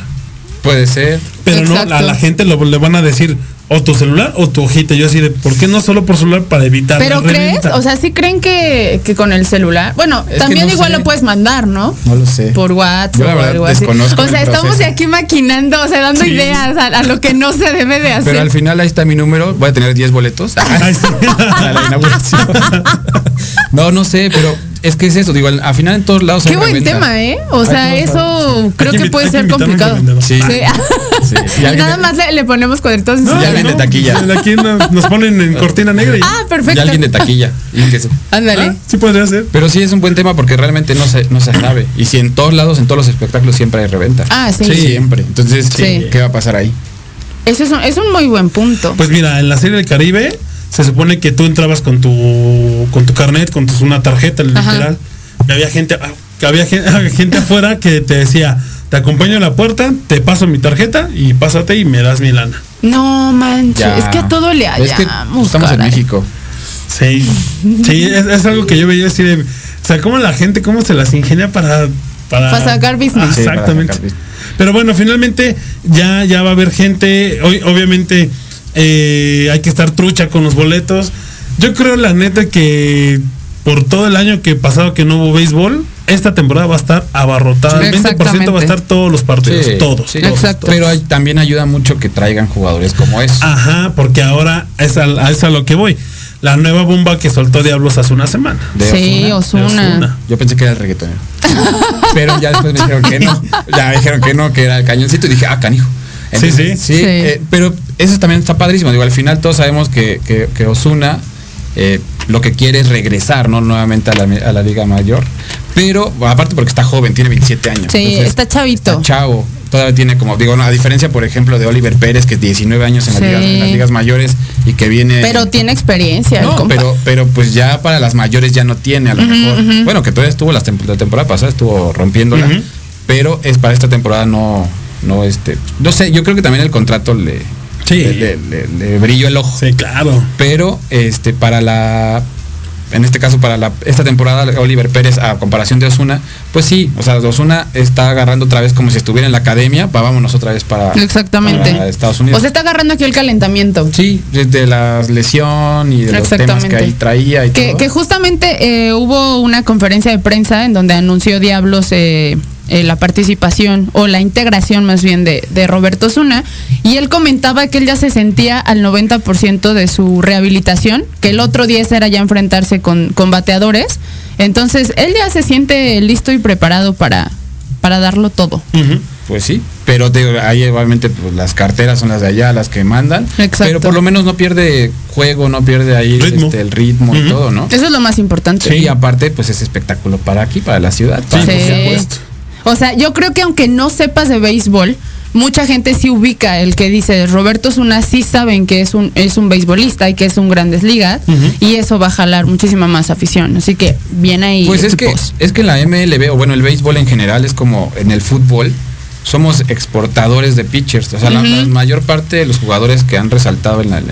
Puede ser. Pero no, a la gente lo, le van a decir o tu celular o tu hojita. Yo así de, ¿por qué no solo por celular para evitar Pero la crees, reventa? o sea, sí creen que, que con el celular, bueno, Es también no igual sé. lo puedes mandar, ¿no? No lo sé. Por WhatsApp Yo la o algo así. desconozco O sea, el estamos aquí maquinando, o sea, dando Sí. ideas a, a lo que no se debe de hacer. Pero al final ahí está mi número. Voy a tener 10 boletos. Ay, sí. a la inauguración. no, no sé, pero es que es eso. Digo, al, al final en todos lados Qué buen tema, ¿eh? O sea, eso creo que puede que ser complicado. revendedor. Sí. Sí. Y Nada de- más le, le ponemos cuadritos. en su No, Y alguien de taquilla. Aquí nos, ponen en cortina negra y Ah, Y perfecto. alguien de taquilla. Y Ándale. Ah, sí podría ser. Pero sí es un buen tema porque realmente no se, no se sabe. Y si en todos lados, en todos los espectáculos siempre hay reventa. Ah, sí. Siempre. Entonces, Sí. ¿qué va a pasar ahí? Eso es un, es un muy buen punto. Pues mira, en la serie del Caribe se supone que tú entrabas con tu con tu carnet, con tu, una tarjeta Ajá. literal. Y había gente ah, que había gente, gente afuera que te decía, "Te acompaño a la puerta, te paso mi tarjeta y pásate y me das mi lana." No manches, Ya. es que a todo le Es que hallamos. estamos en. México. Sí. Sí, es, es algo que yo veía así de, o sea, cómo la gente cómo se las ingenia para para, Para sacar business. Sí, para Exactamente. sacar business. Pero bueno, finalmente ya, ya va a haber gente. Hoy, obviamente, eh, hay que estar trucha con los boletos. Yo creo, la neta, que por todo el año que pasado que no hubo béisbol, esta temporada va a estar abarrotada. El 20% va a estar todos los partidos. Sí, todos. sí. todos, Exacto. todos. Pero hay- también ayuda mucho que traigan jugadores como eso. Ajá, porque ahora es a, a- es a lo que voy. La nueva bomba que soltó Diablos hace una semana. De Sí, Ozuna. Osuna. Yo pensé que era el reggaetonero. Pero ya después me dijeron que no. Ya me dijeron que no, que era el cañoncito y dije, ah, canijo. Sí, sí. Sí, Sí. eh, pero eso también está padrísimo. Digo, al final todos sabemos que, que, que Osuna, eh, lo que quiere es regresar, ¿no? Nuevamente a la, a la Liga Mayor. Pero, aparte porque está joven, tiene 27 años. Sí, Entonces, está chavito. está chavo. Todavía tiene como, digo, no, a diferencia, por ejemplo, de Oliver Pérez, que 19 años en, las ligas, en las ligas mayores y que viene... Pero tiene experiencia. el No, compa. pero, pero pues ya para las mayores ya no tiene, a lo mejor. Bueno, que todavía estuvo la, tem- la temporada pasada, estuvo rompiéndola. Pero es para esta temporada no, no, este. No sé, yo creo que también el contrato le, Sí. le, le- le- le brilló el ojo. Sí, claro. Pero este, para la. En este caso, para la, esta temporada, Oliver Pérez, a comparación de Osuna, pues sí, o sea, Osuna está agarrando otra vez como si estuviera en la academia, va, vámonos otra vez para, Exactamente. para Estados Unidos. O sea, está agarrando aquí el calentamiento. Sí, desde la lesión y de los temas que ahí traía y Que, todo. que justamente eh, hubo una conferencia de prensa en donde anunció Diablos eh, eh, la participación o la integración más bien de, de Roberto Zuna y él comentaba que él ya se sentía al 90% de su rehabilitación, que el otro 10 era ya enfrentarse con, con bateadores. Entonces, él ya se siente listo y preparado para, para darlo todo. Pues sí, pero ahí obviamente pues, las carteras son las de allá, las que mandan. Exacto. Pero por lo menos no pierde juego, no pierde ahí Ritmo. este, el ritmo y todo, ¿no? Eso es lo más importante. Sí, y aparte, pues es espectáculo para aquí, para la ciudad. para- por Sí. supuesto. O sea, yo creo que aunque no sepas de béisbol, mucha gente sí ubica el que dice Roberto Zuna, sí saben que es un, es un beisbolista y que es un grandes ligas, y eso va a jalar muchísima más afición. Así que bien ahí. Pues es que, es que la MLB, o bueno, el béisbol en general es como en el fútbol, somos exportadores de pitchers. O sea, la, la mayor parte de los jugadores que han resaltado en la, en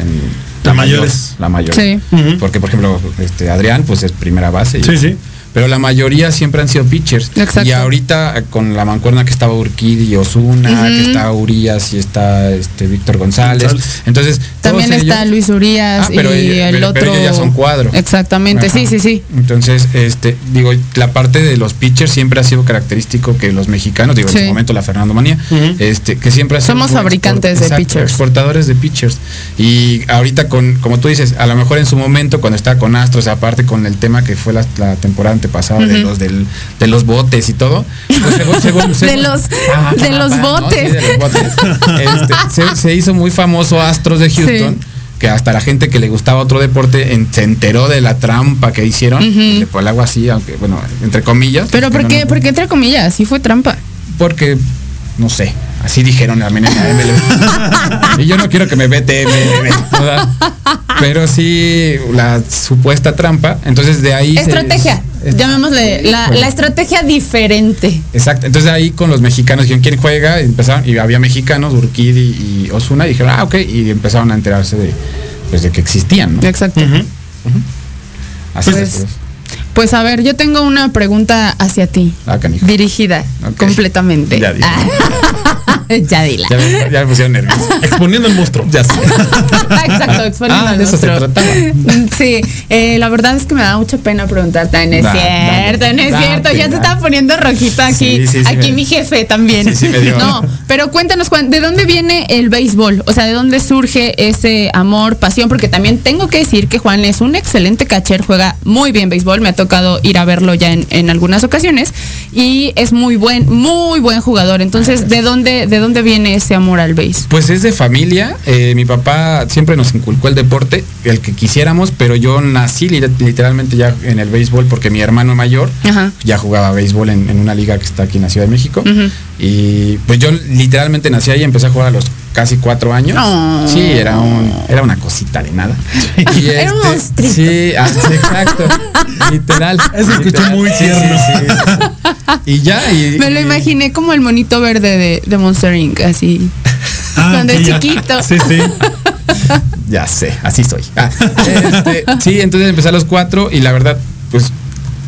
La mayor- mayores. La mayor. Sí. Porque, por ejemplo, este Adrián, pues es primera base. y- Sí, sí. Pero la mayoría siempre han sido pitchers. Exacto. Y ahorita con la mancuerna que estaba Urquidi y Osuna, que está Urias y está este Víctor González. González. Entonces, todos También está ellos- Luis Urias Ah, pero y ellos- el pero- otro. pero ellos ya son cuadro. Exactamente, Ajá. sí, sí, sí. Entonces, este, digo, la parte de los pitchers siempre ha sido característico que los mexicanos, digo, en su momento la Fernando Manía, Ujú. este, que siempre ha sido Somos fabricantes de exacto, pitchers. Exportadores de pitchers. Y ahorita con, como tú dices, a lo mejor en su momento, cuando estaba con Astros, aparte con el tema que fue la, la temporada antepasada de Ujú. los del, de los botes y todo. pues, según- según- De según- los, Ah, de los ah, ¿no? botes. Sí, de los botes. Este, se, se hizo muy famoso Astros de Houston. Sí. Que hasta la gente que le gustaba otro deporte en- se enteró de la trampa que hicieron. Le fue algo así, aunque, bueno, entre comillas. Pero porque ¿por no- qué? entre comillas, sí fue trampa. Porque, no sé, así dijeron también en la MLB. y yo no quiero que me vete MLB, ¿verdad? Pero sí, la supuesta trampa. Entonces de ahí. se- Estrategia. es- Llamémosle la, Bueno. la estrategia diferente. Exacto. Entonces ahí con los mexicanos dijeron quién juega, y empezaron, y había mexicanos, Urquidi y Osuna, y dijeron, ah, ok, y empezaron a enterarse de, pues, de que existían, ¿no? Exacto. Así Pues- es. Pues a ver, yo tengo una pregunta hacia ti. Ah. Dirigida completamente. Ya dije. Ah, ya dila. Ya, me- ya me pusieron nervioso. Exponiendo el monstruo. Ya sé. Exacto, exponiendo Ah, de eso se monstruo. trataba. Sí, eh, la verdad es que me da mucha pena preguntarte. No es Da- cierto, no es cierto. Ya se está poniendo rojito aquí. Sí, sí, sí, aquí me- mi jefe también. Sí, sí, me dio. No, pero cuéntanos, Juan, ¿de dónde viene el béisbol? O sea, ¿de dónde surge ese amor, pasión? Porque también tengo que decir que Juan es un excelente catcher, juega muy bien béisbol. Me ha tocado ir a verlo ya en, en algunas ocasiones y es muy buen, muy buen jugador. Entonces, ¿de dónde, de dónde viene ese amor al béis? Pues es de familia. eh, mi papá siempre nos inculcó el deporte, el que quisiéramos, pero yo nací li- literalmente ya en el béisbol porque mi hermano mayor Ajá. ya jugaba béisbol en, en una liga que está aquí en la Ciudad de México. Y pues yo literalmente nací ahí y empecé a jugar a los casi cuatro años. Oh. Sí, era un, era una cosita de nada. Y Era un monstruito. Sí, sí, exacto. Literal. Eso escuchó muy Sí, tierno. sí, sí. Y ya, y. Me lo y- imaginé como el monito verde de, de Monster Inc. Así. Ah, Cuando es ya. chiquito. Sí, sí. Ya sé, así soy. Ah, este, sí, entonces empecé a los cuatro y la verdad, pues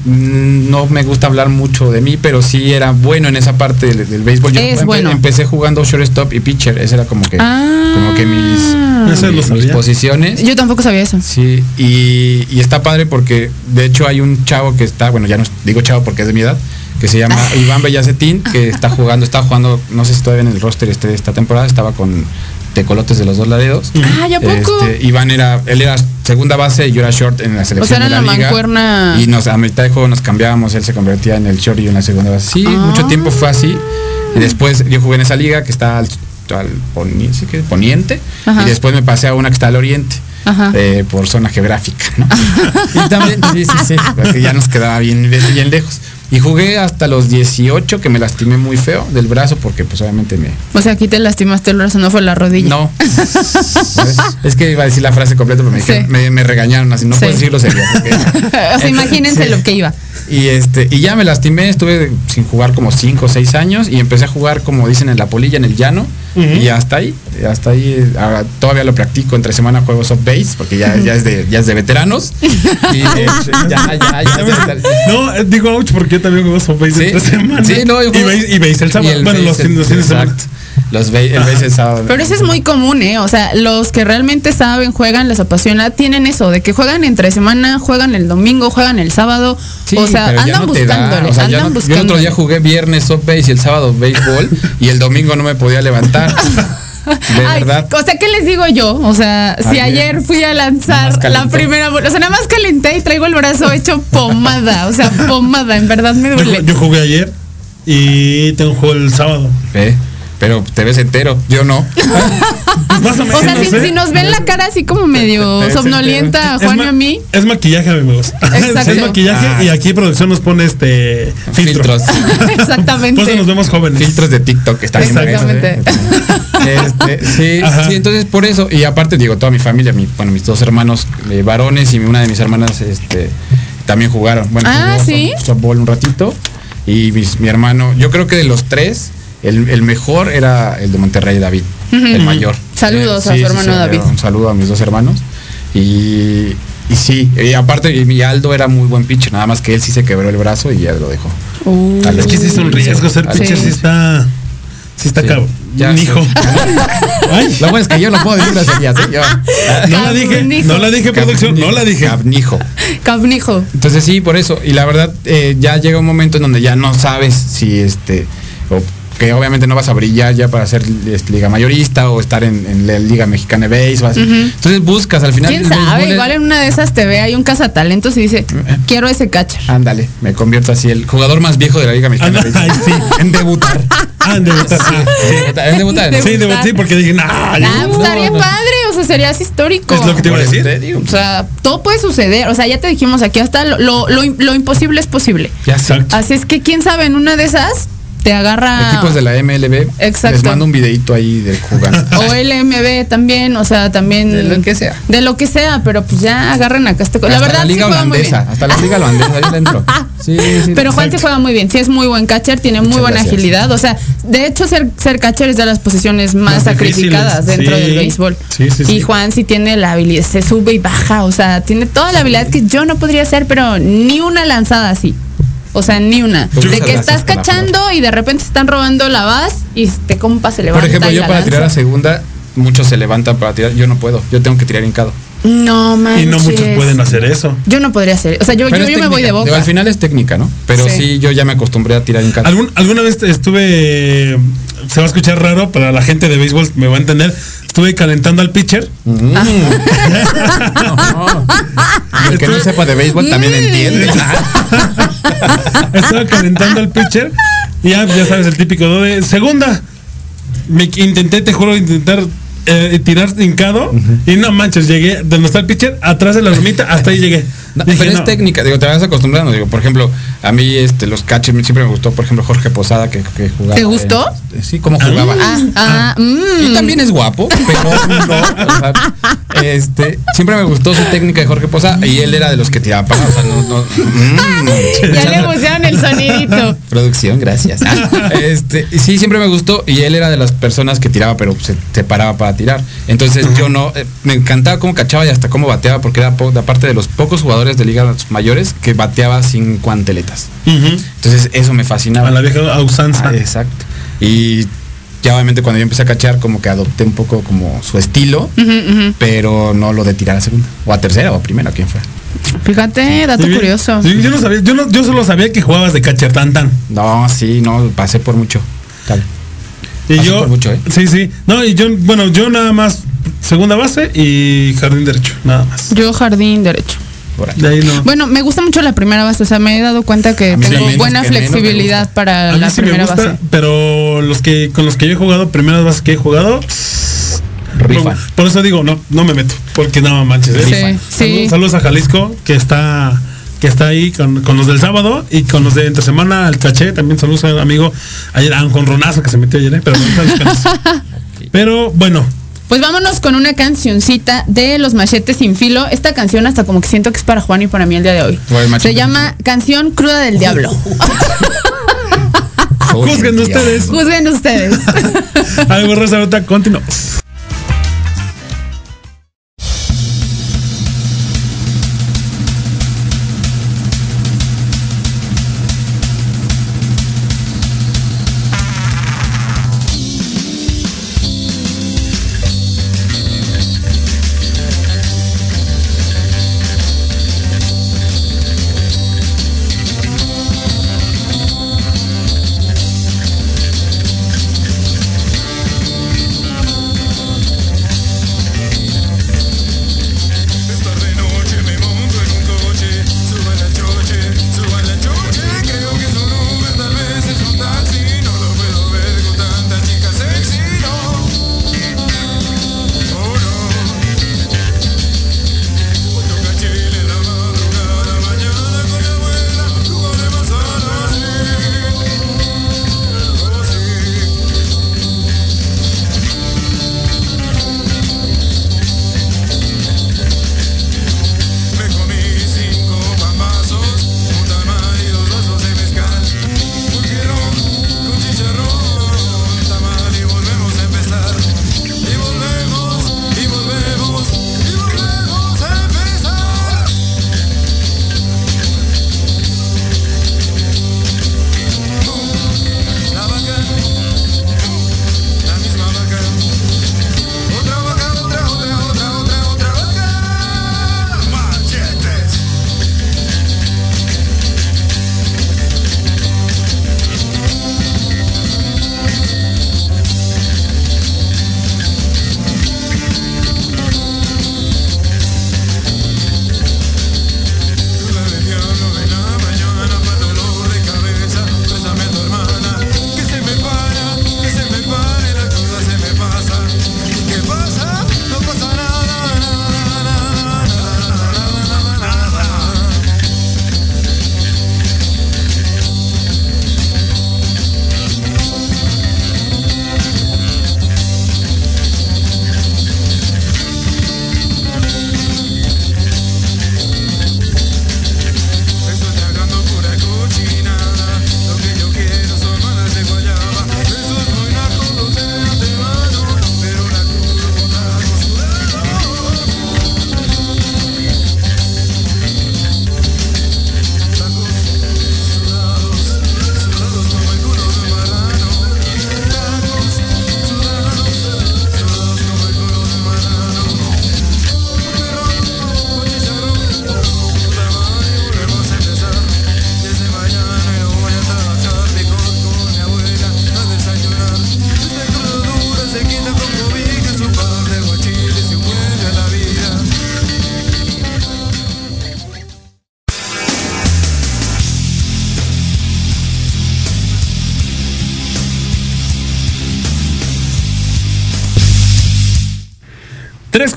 no me gusta hablar mucho de mí, pero sí era bueno en esa parte del, del béisbol. Es empe- bueno. empecé jugando shortstop y pitcher, ese era como que, Ah. como que mis, posiciones. Yo tampoco sabía eso. Sí, y, y está padre porque de hecho hay un chavo que está, bueno, ya no digo chavo porque es de mi edad, que se llama Iván Bellacetín, que está jugando, está jugando, no sé si todavía en el roster este, esta temporada, estaba con Tecolotes de los dos laderos. Ah, ¿ya poco? Este, Iván era, él era segunda base y yo era short en la selección O sea, era de la, la liga. mancuerna. Y nos, a mitad de juego nos cambiábamos, él se convertía en el short y yo en la segunda base. Sí, Ah. mucho tiempo fue así. Y después yo jugué en esa liga que está al, al poniente. Y después me pasé a una que está al oriente. Ajá. eh, por zona geográfica, ¿no? y también, sí, sí, sí, porque ya nos quedaba bien, bien, bien lejos. Y jugué hasta los 18, que me lastimé muy feo del brazo, porque pues obviamente me... O sea, aquí te lastimaste el brazo, no fue la rodilla. No. es que iba a decir la frase completa, pero me, Sí. me, me regañaron así, no Sí. puedo decirlo serio. porque- o sea, imagínense Sí. lo que iba. Y este, y ya me lastimé, estuve sin jugar como 5 o 6 años y empecé a jugar como dicen en la polilla, en el llano. Y hasta ahí, hasta ahí, eh, ahora todavía lo practico entre semana juego soft base, porque ya, ya es de, ya es de veteranos. Y este, ya, ya, ya, No, eh, digo ouch porque yo también juego Sí, esta semana. sí, no, yo y veis, y veis el sábado. bueno, los base, fines los fines de semana. exacto. Los el sábado. Pero eso es muy común, ¿eh? O sea, los que realmente saben, juegan, les apasiona, tienen eso, de que juegan entre semana, juegan el domingo, juegan el sábado. Sí, o sea, andan no buscándole, o sea, ya andan no- Yo el otro día buscándole. jugué viernes soft base y el sábado béisbol y el domingo no me podía levantar. De Ay, verdad. o sea, ¿qué les digo yo? O sea, si Ayer. ayer fui a lanzar la primera bola, o sea, nada más calenté y traigo el brazo hecho pomada, o sea, pomada, en verdad me Yo, duele. yo jugué ayer y tengo juego el sábado. Ve, pero te ves entero, yo no. Más o O menos. sea, si, ¿eh? si nos ven la cara así como medio somnolienta Juan y a mí, Es maquillaje, amigos. Exacto. es maquillaje Ah. y aquí producción nos pone este filtro. Filtros. exactamente. Por eso nos vemos jóvenes. Filtros de TikTok que están bien Exactamente. ¿eh? Este, sí, Ajá. sí, entonces por eso, y aparte digo, toda mi familia, mi, bueno, mis dos hermanos eh, varones y una de mis hermanas este, también jugaron. Bueno, Ah, jugó ¿sí? soft- softball un ratito. Y mis- mi hermano, yo creo que de los tres, el, el mejor era el de Monterrey, David, el mayor. Saludos a su hermano David. Un saludo a mis dos hermanos. Y, y sí, y aparte y mi Aldo era muy buen pitcher, nada más que él sí se quebró el brazo y ya lo dejó. Uh. Es que sí es un riesgo ser Sí. pitcher, sí está. Sí está Sí. cabrón. Ya hijo. Lo bueno es que yo no puedo decir groserías, ¿eh? Yo- no la dije, no la dije producción, no la dije. Cabnijo. Cabnijo. Entonces sí, por eso. Y la verdad, eh, ya llega un momento en donde ya no sabes si este, o que obviamente no vas a brillar ya para ser este, liga mayorista o estar en, en la liga mexicana de base o así. Entonces buscas al final. ¿Quién sabe? es- Igual en una de esas te ve hay un cazatalentos y dice, quiero ese catcher. Ándale, me convierto así el jugador más viejo de la liga mexicana. de ay, sí. En debutar. Ah, en debutar, sí. En debutar. De- Sí, de- sí, porque dije, nah, Ah, yo- pues estaría no, no. padre, o sea, serías histórico. Es lo que te iba a decir. O sea, todo puede suceder. O sea, ya te dijimos aquí, hasta lo, lo, lo- lo imposible es posible. Ya. Así es que, quién sabe, en una de esas te agarra. Equipos de la MLB. Exacto. Les mando un videito ahí del jugando. O LMB también, o sea, también. De lo que sea. De lo que sea, pero pues ya agarran acá este. La verdad, la liga sí juega muy holandesa. bien. Hasta la liga holandesa. Ahí dentro. Sí, sí. Pero Juan sí Exacto. juega muy bien, sí es muy buen catcher, tiene muy buena gracias. agilidad. O sea, de hecho ser, ser catcher es de las posiciones más, Más sacrificadas difíciles, dentro sí. del béisbol. Sí, sí, y. Juan sí tiene la habilidad, se sube y baja, o sea, tiene toda la habilidad que yo no podría hacer, pero ni una lanzada así. O sea, ni una. De que estás cachando y de repente están robando la base y este compa se levanta. Por ejemplo, y yo la para tirar a lanza. segunda, muchos se levantan para tirar. Yo no puedo. Yo tengo que tirar hincado. No manches. Y no muchos pueden hacer eso. Yo no podría hacer. O sea, yo, yo, yo me voy de boca. Al final es técnica, ¿no? Pero Sí. sí. yo ya me acostumbré a tirar hincado. ¿Algún, alguna vez estuve, se va a escuchar raro, pero la gente de béisbol me va a entender. Estuve calentando al pitcher. Mm. El que no sepa de béisbol también entiende. Estaba calentando al pitcher. Y ya, ya sabes, el típico ¿no? de segunda. Me intenté, te juro, intentar eh, tirar hincado. Y no manches, llegué de donde está el pitcher, atrás de la ramita, hasta ahí llegué. No, Dije, pero es no. técnica, digo, te vas acostumbrando. Digo, por ejemplo, a mí este, los catchers siempre me gustó, por ejemplo, Jorge Posada, que, que jugaba. ¿Te gustó? en- sí, cómo jugaba. Ah, ah, mm. Y también es guapo, pero no, o sea, este, siempre me gustó su técnica de Jorge Posada y él era de los que tiraba para, o sea, no, no, mm. Ya le pusieron el sonidito. Producción, gracias. Este, sí, siempre me gustó y él era de las personas que tiraba, pero se, se paraba para tirar. Entonces yo no, eh, me encantaba cómo cachaba y hasta cómo bateaba, porque era aparte de los pocos jugadores de ligas mayores que bateaba sin cuanteletas. Ujú. Entonces eso me fascinaba. A la vieja usanza. Ah, exacto. Y ya obviamente cuando yo empecé a cachar, como que adopté un poco como su estilo, pero no lo de tirar a segunda, o a tercera o a primera, quién fue. Fíjate, dato Sí, curioso. Sí, yo no sabía, yo no, yo solo sabía que jugabas de catcher tan tan. No, sí, no, pasé por mucho. Tal. Y Pasó yo. por mucho, ¿eh? Sí, sí. No, y yo, bueno, yo nada más segunda base y jardín derecho, nada más. Yo jardín derecho. Por ahí. De ahí no. Bueno, me gusta mucho la primera base, o sea, me he dado cuenta que A tengo buena que me flexibilidad para A mí la sí me primera gusta, base. pero los que con los que yo he jugado, primeras bases que he jugado, Rifan. Por eso digo, no, no me meto, porque no manches. ¿eh? Sí, Saludos- sí. Saludos a Jalisco, que está que está ahí con, con los del sábado y con los de entre semana al caché, también saludos al amigo ayer, ah, con Ronazo que se metió ayer, ¿eh? pero, pero bueno, Pues vámonos con una cancioncita de Los Machetes Sin Filo. Esta canción hasta como que siento que es para Juan y para mí el día de hoy. ¿Cuál machete Se llama Canción Cruda del Diablo. juzguen ustedes. Juzguen ustedes. Algo Rosa continuamos.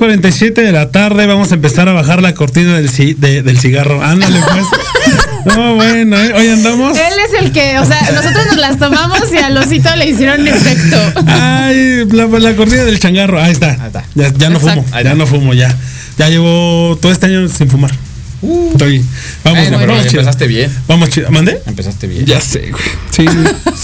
Tres cuarenta y siete de la tarde, vamos a empezar a bajar la cortina del, ci- de- del cigarro. Ándale, pues. No, bueno, ¿eh? hoy andamos. Él es el que, o sea, nosotros nos las tomamos y al osito le hicieron efecto. Ay, la, la cortina del changarro. Ahí está. está. Ya, ya no Exacto. fumo. Ahí Ya no fumo, ya. Ya llevo todo este año sin fumar. Estoy. Vamos, pero vamos chido. empezaste bien. Vamos chido. ¿Mande? Empezaste bien. Ya sé, güey. Sí,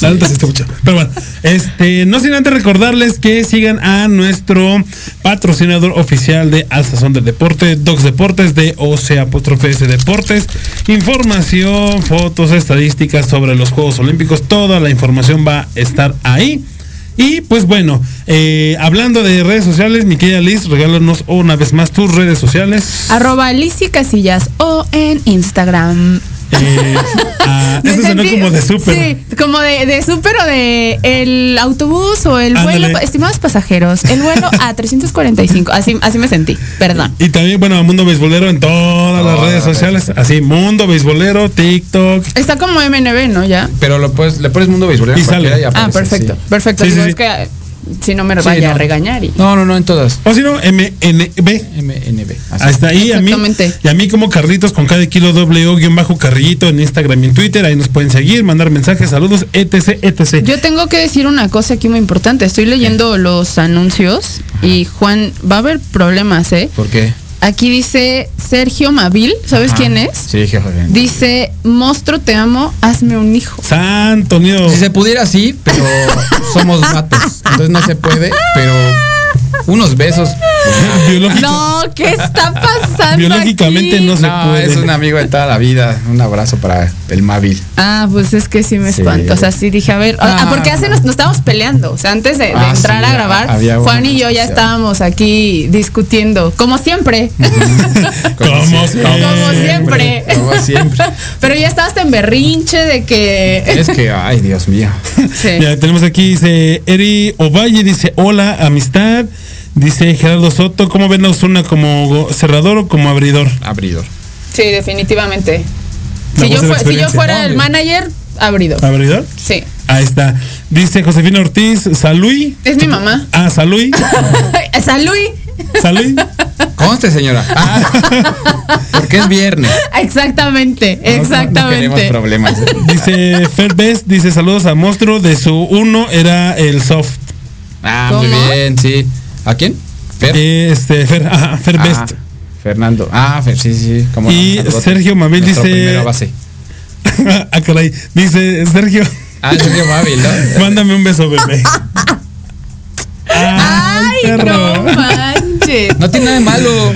la neta sí está mucho. Pero bueno, este, no sin antes recordarles que sigan a nuestro patrocinador oficial de Alzazón del Deporte, Docs Deportes, de OC apóstrofe S Deportes. Información, fotos, estadísticas sobre los Juegos Olímpicos, toda la información va a estar ahí. Y pues bueno, eh, hablando de redes sociales, mi querida Liz, regálanos una vez más tus redes sociales. Arroba Lizzy Casillas o en Instagram. Eh, ah, eso sonó como de súper. Sí, como de, de súper o de el autobús o el Ándale. vuelo. Estimados pasajeros, el vuelo a 345. Así, así me sentí, perdón. Y también, bueno, Mundo Beisbolero en todas las redes sociales. Así, Mundo Beisbolero, TikTok. Está como MNB, ¿no? Ya. Pero lo puedes, le pones mundo béisbol Y sale. Ah, perfecto, perfecto. Sí, Digo, sí, es sí. que si no me Sí, vaya no. a regañar. Y... No, no, no, en todas. O si no, MNB. MNB. así. Ahí a mí, y a mí como Carlitos con cada kilo doble o guion bajo Carlito en Instagram y en Twitter. Ahí nos pueden seguir, mandar mensajes, saludos, etc, etc. Yo tengo que decir una cosa aquí muy importante. Estoy leyendo los anuncios y Juan, va a haber problemas, ¿eh? ¿Por qué? Aquí dice Sergio Mavil, ¿sabes Ajá. quién es? Sí, jefe. Dice, monstruo, te amo, hazme un hijo. Santo nido. Si se pudiera, sí, pero somos matos. Entonces no se puede, pero unos besos. No, ¿qué está pasando? Biológicamente aquí? no se No, puede. es un amigo de toda la vida. Un abrazo para el Mavil. Ah, pues es que sí me Sí. espanto. O sea, sí dije, a ver, ah, Ah. porque hace nos, nos estábamos peleando. O sea, antes de, de Ah, entrar sí, a grabar, Juan y yo ya estábamos aquí discutiendo, como siempre. Como siempre. como siempre. Como siempre. Pero ya estabas en berrinche de que. Es que, ay, Dios mío. Sí. Ya tenemos aquí, dice Eri Ovalle, dice hola, amistad. Dice Gerardo Soto, ¿cómo ven a Osuna como cerrador o como abridor? Abridor. Sí, definitivamente. Si yo, fue- si fuera el manager, abrido. ¿Abridor? Sí. Ahí está. Dice Josefina Ortiz, Salui. Es mi mamá. Ah, Salui. Salud. Salui. Conste, señora. Ah, porque es viernes. Exactamente, No- no- No, exactamente. queremos problemas. Dice Fer Best, dice saludos a Monstruo. De su uno era el soft. Ah, ¿Cómo? muy bien, sí. ¿A quién? Fer. Este, Fer, ajá, Fer Ah, Best. Fernando. Ah, Fer, sí, sí. cómo no, Y saludotes. Sergio Mabel Nuestro dice- primera base. ah, caray. Dice Sergio, Ah, Sergio Mávil, ¿no? mándame un beso, bebé. Ay, perro. no No tiene nada de malo.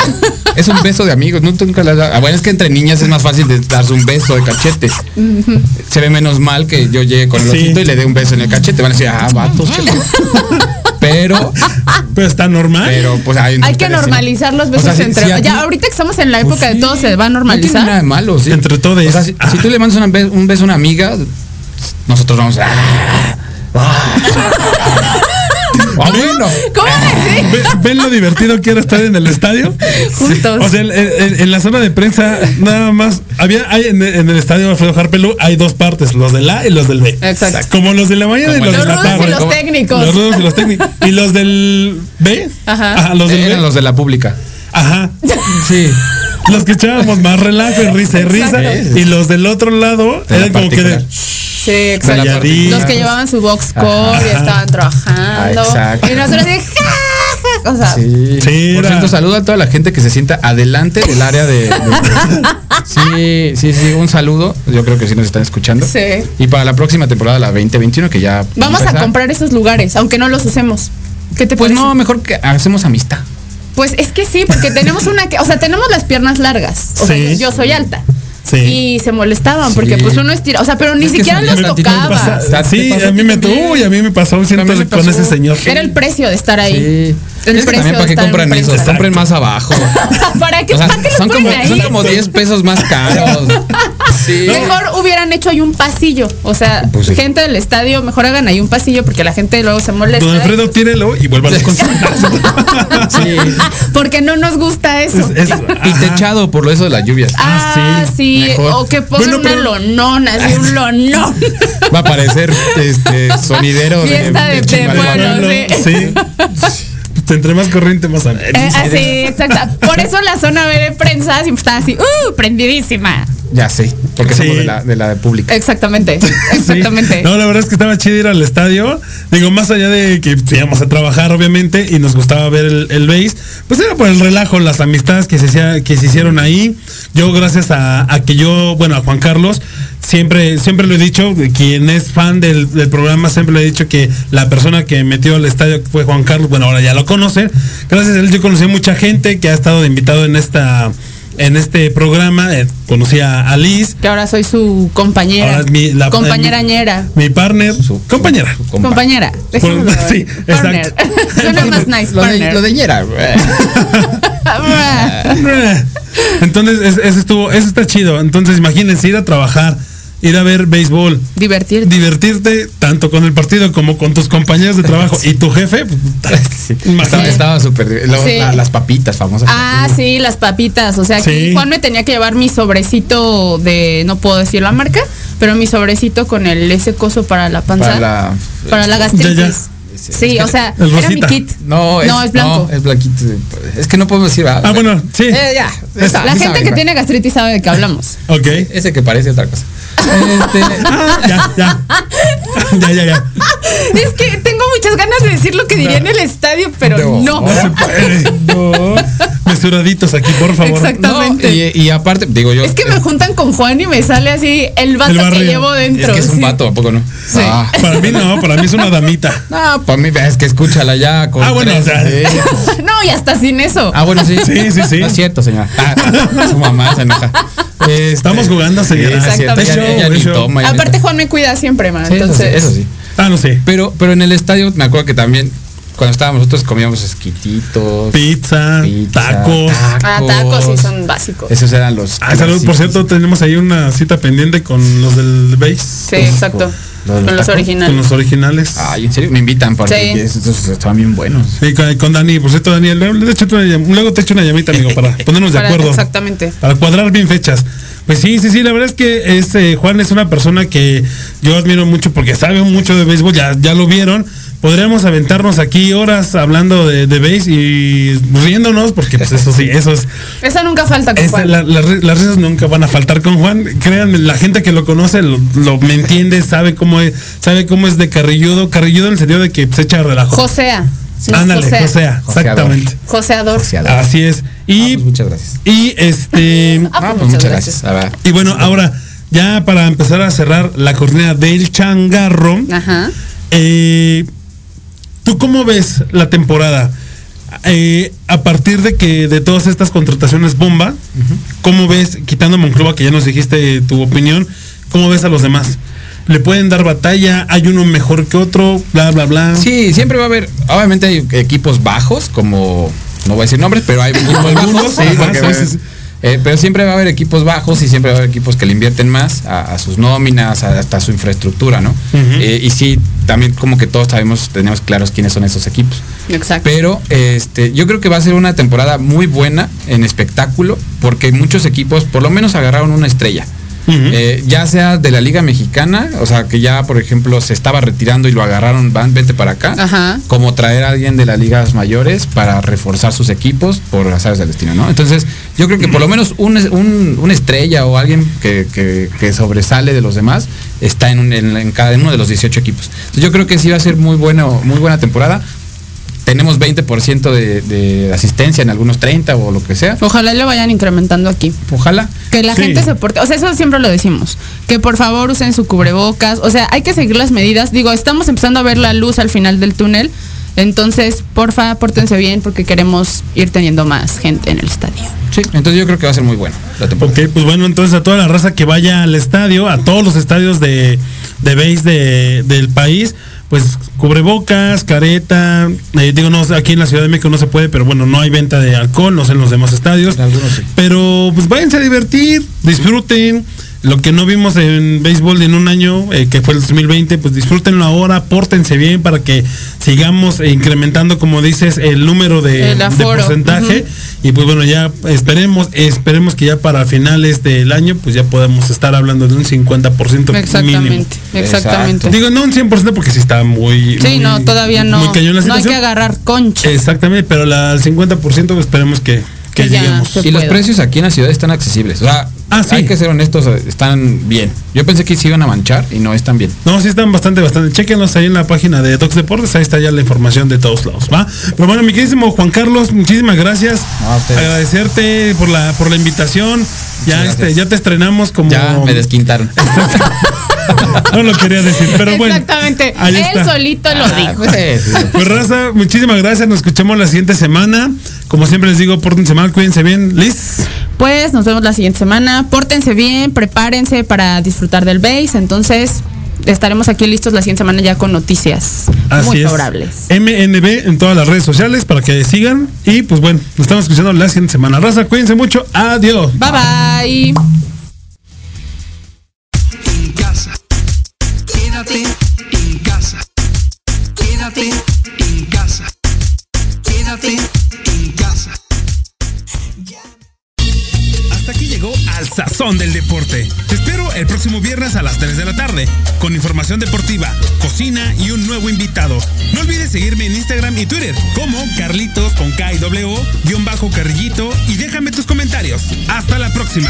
Es un beso de amigos. No, nunca has dado- Ah, bueno, es que entre niñas es más fácil de darse un beso de cachete. Se ve menos mal que yo llegue con el Sí. ojito y le dé un beso en el cachete. Van a decir, ah, vatos. Pero, Pero está normal. pero, pues hay. Hay que normalizar los besos O sea, si- entre. si a ti- ya, ahorita que estamos en la época Pues de sí, todo se va a No tiene nada normalizar. de malo, sí. Entre todos. O sea, si, si tú le mandas una be- un beso a una amiga, nosotros vamos a. Ah, bueno. ¿Cómo decir? Ve- ¿Ven lo divertido que era estar en el estadio? Juntos. O sea, en, en- en la zona de prensa, nada más, había, hay en, en el estadio Alfredo Harpelú, hay dos partes, los del A y los del B. Exacto. Como los de la mañana y Como los de Los la rudos y tarde. los técnicos. Los rudos y los técnicos. Y los del B. Ajá. los del Eran B. los de la pública. Ajá. Sí. Los que echábamos más relajo y risa y risa. Exacto. Y los del otro lado De la eran como que de. Sí, exacto. Los que llevaban su box core y estaban trabajando. Ah, exacto. Y nosotros de. O sea, Sí. Sí, Por cierto, saludo a toda la gente que se sienta adelante del área de. de- sí, sí, sí, un saludo. Yo creo que sí nos están escuchando. Sí. Y para la próxima temporada, la 2021, que ya. vamos a comprar esos lugares, aunque no los usemos. ¿Qué te Pues parece? no, mejor que hacemos amistad. Pues es que sí, porque tenemos una que, o sea, tenemos las piernas largas. O sea, yo soy alta. Sí. Y se molestaban porque Sí. pues uno estira, o sea, pero ni Es que siquiera tantito tocaba. pasa- Pasa- ¿Te sí, a mí me también? tuvo y a mí me pasó siento me con pasó. ese señor. Era el precio de estar ahí. Sí. El Es precio también para qué compran eso, compren más abajo. ¿Para qué, O sea, ¿para qué lo son, como, ahí? son como 10 pesos más caros. Sí. Mejor hubieran hecho ahí un pasillo. O sea, Pues sí. gente del estadio, mejor hagan ahí un pasillo porque la gente luego se molesta. Don Alfredo, tírelo y vuelva a consultas. Sí. Porque no nos gusta eso. Es- es- Y techado por lo eso de las lluvias. ah, Ah, sí. mejor. O que pongan Bueno, una lonona, así un lonón. Va a aparecer este sonidero Fiesta de- de pueblo. Sí. Entre más corriente, más alto. Eh, así, exacto. Por eso la zona B de prensa siempre está así, ¡uh! Prendidísima. Ya sé, porque Sí. somos de la, de la pública. Exactamente. Sí. Exactamente. No, la verdad es que estaba chido ir al estadio. Digo, más allá de que íbamos a trabajar, obviamente, y nos gustaba ver el, el base, pues era por el relajo, las amistades que se, hacía- que se hicieron ahí. Yo, gracias a, a que yo, bueno, a Juan Carlos, siempre, siempre lo he dicho, quien es fan del, del programa, siempre le he dicho que la persona que metió al estadio fue Juan Carlos, bueno, ahora ya lo conocen. Gracias a él yo conocí a mucha gente que ha estado de invitado en esta en este programa, eh, conocí a, a Liz, Que ahora soy su compañera. Ahora es mi- la- compañerañera. mi partner, Su- compañera. su compa. Compañera. Sí, Partner. exacto. Suena más nice. Lo de, partner. lo de ñera. Entonces, es- eso estuvo, eso está chido. Entonces, imagínense ir a trabajar, ir a ver béisbol, Divertirte. divertirte tanto con el partido como con tus compañeros de trabajo y tu jefe. pues, Sí, estaba, estaba súper. Sí. la- las papitas famosas. Ah, sí, las papitas. O sea, aquí. Juan me tenía que llevar mi sobrecito de, no puedo decir la marca, pero mi sobrecito con el ese coso para la panza. Para la. para la gastritis. Ya, ya. Sí, o sea, El era mi kit. No, es, No, es blanco. es blanquito. Es que no podemos decir. Ah, bueno, sí. Eh, ya. La gente que tiene gastritis sabe de qué hablamos. Ok. Ese que parece otra cosa. Este, Ah, ya, ya. ya, ya, ya. Es que tengo muchas ganas de decir lo que diría en el estadio, pero no. No. No se puede. No. Mesuraditos aquí, por favor. Exactamente. y, y aparte, digo yo. Es que me juntan con Juan y me sale así el vato El que llevo es dentro. que es un sí. vato, ¿a poco no? Sí. Ah, Para mí no, para mí es una damita. no, para mí es que escúchala ya. Con Ah, bueno, tres, o sea. sí. No, y hasta sin eso. Ah, bueno, sí. Sí, sí, sí. No es cierto, señora. Ah, su mamá se enoja. Este, Estamos jugando, ni Aparte. Juan me cuida siempre, man. Sí, eso sí, Entonces, eso sí. Ah, no sé. Pero, pero en el estadio me acuerdo que también cuando estábamos nosotros comíamos esquititos, Pizza, pizza, tacos. Ah, tacos sí son básicos. Esos eran los. Ah, salud, por cierto, tenemos ahí una cita pendiente con los del base. Sí, exacto. ¿Lo de los Con los tacos? originales. Con los originales. Ay, en serio, me invitan porque Sí. esos estaban bien buenos. Sí, con, con Dani, por cierto, llam- luego te echo una llamita, amigo, para ponernos de Para- acuerdo. Exactamente. Para cuadrar bien fechas. Pues sí, sí, sí, la verdad es que este Juan es una persona que yo admiro mucho porque sabe mucho de béisbol, ya, ya lo vieron. Podríamos aventarnos aquí horas hablando de, de béis y riéndonos, porque pues eso sí, eso es, Eso nunca falta con Esa- Juan. la- la ri- las risas nunca van a faltar con Juan. Créanme, la gente que lo conoce lo, lo- me entiende, sabe cómo es, sabe cómo es de carrilludo, carrilludo en el sentido de que se echa relajo. Josea. Ándale, Josea. Josea, Joseador. exactamente. Joseador. Así es. Y, Ah, pues muchas gracias. y este Ah, Ah, pues pues muchas gracias. A ver. y bueno, ahora ya para empezar a cerrar la cornea del changarro, Ajá. eh, ¿tú cómo ves la temporada? Eh, a partir de que de todas estas contrataciones bomba, ¿cómo ves, quitando a Monclova, que ya nos dijiste tu opinión, cómo ves a los demás? ¿Le pueden dar batalla? ¿Hay uno mejor que otro? Bla, bla, bla. Sí, siempre va a haber, obviamente hay equipos bajos, como, no voy a decir nombres, pero hay equipos bajos, sí, porque eh, pero siempre va a haber equipos bajos y siempre va a haber equipos que le invierten más a, a sus nóminas, a- hasta a su infraestructura, ¿no? Eh, y sí, también como que todos sabemos, tenemos claros quiénes son esos equipos. Exacto. Pero este, yo creo que va a ser una temporada muy buena en espectáculo, porque muchos equipos por lo menos agarraron una estrella. Eh, ya sea de la Liga Mexicana, o sea, que ya, por ejemplo, se estaba retirando y lo agarraron, van, vente para acá. Ajá. Como traer a alguien de las ligas mayores para reforzar sus equipos por azares del destino, ¿no? Entonces, yo creo que por lo menos un, un- una estrella o alguien que, que- que sobresale de los demás está en, un- en, en cada uno de los 18 equipos. Entonces, yo creo que sí va a ser muy, bueno, muy buena temporada. Tenemos 20% de, de asistencia en algunos 30 o lo que sea. Ojalá le vayan incrementando aquí. Ojalá. Que la Sí. gente se porte, o sea, eso siempre lo decimos, que por favor usen su cubrebocas, o sea, hay que seguir las medidas. Digo, estamos empezando a ver la luz al final del túnel, entonces, porfa, pórtense bien porque queremos ir teniendo más gente en el estadio. Sí, entonces yo creo que va a ser muy bueno la temporada. Ok, pues bueno, entonces a toda la raza que vaya al estadio, a todos los estadios de, de base de- del país, pues cubrebocas, careta, eh, digo, no, aquí en la Ciudad de México no se puede, pero bueno, no hay venta de alcohol, no sé en los demás estadios. En algunos sí. Pero pues váyanse a divertir, disfruten. Lo que no vimos en béisbol en un año, eh, que fue el 2020, pues disfrútenlo ahora, pórtense bien para que sigamos incrementando, como dices, el número de, El porcentaje. Y pues bueno, ya esperemos, esperemos que ya para finales del año, pues ya podamos estar hablando de un 50% mínimo. Exactamente, exactamente. Digo, no un 100% porque sí está muy... Sí, muy- no, todavía no. muy cañón la no hay que agarrar concha. Exactamente, pero la, al 50% pues, esperemos que, que Que se Y los precios aquí en la ciudad están accesibles. O sea, Ah, sí. hay que ser honestos, están bien. Yo pensé que se iban a manchar y no están bien. No, sí están bastante, bastante. Chequenlos ahí en la página de Docs Deportes, ahí está ya la información de todos lados, ¿va? Pero bueno, mi queridísimo Juan Carlos, muchísimas gracias. No. Agradecerte por la, por la invitación. Ya, este, ya te estrenamos como. Ya me desquintaron. no lo quería decir, pero bueno. Exactamente. ahí Él está. solito lo Ah, dijo. pues, Pues raza, muchísimas gracias. Nos escuchamos la siguiente semana. Como siempre les digo, pórtense mal, cuídense bien. Liz. Pues nos vemos la siguiente semana. Pórtense bien, prepárense para disfrutar del base. Entonces, estaremos aquí listos la siguiente semana ya con noticias Así muy es. favorables. MNB en todas las redes sociales para que sigan. Y pues bueno, nos estamos escuchando la siguiente semana. Raza, cuídense mucho. Adiós. Bye bye. Del Deporte. Te espero el próximo viernes a las 3 de la tarde, con información deportiva, cocina y un nuevo invitado. No olvides seguirme en Instagram y Twitter como Carlitos con K y W, guion bajo carrillito y déjame tus comentarios. Hasta la próxima.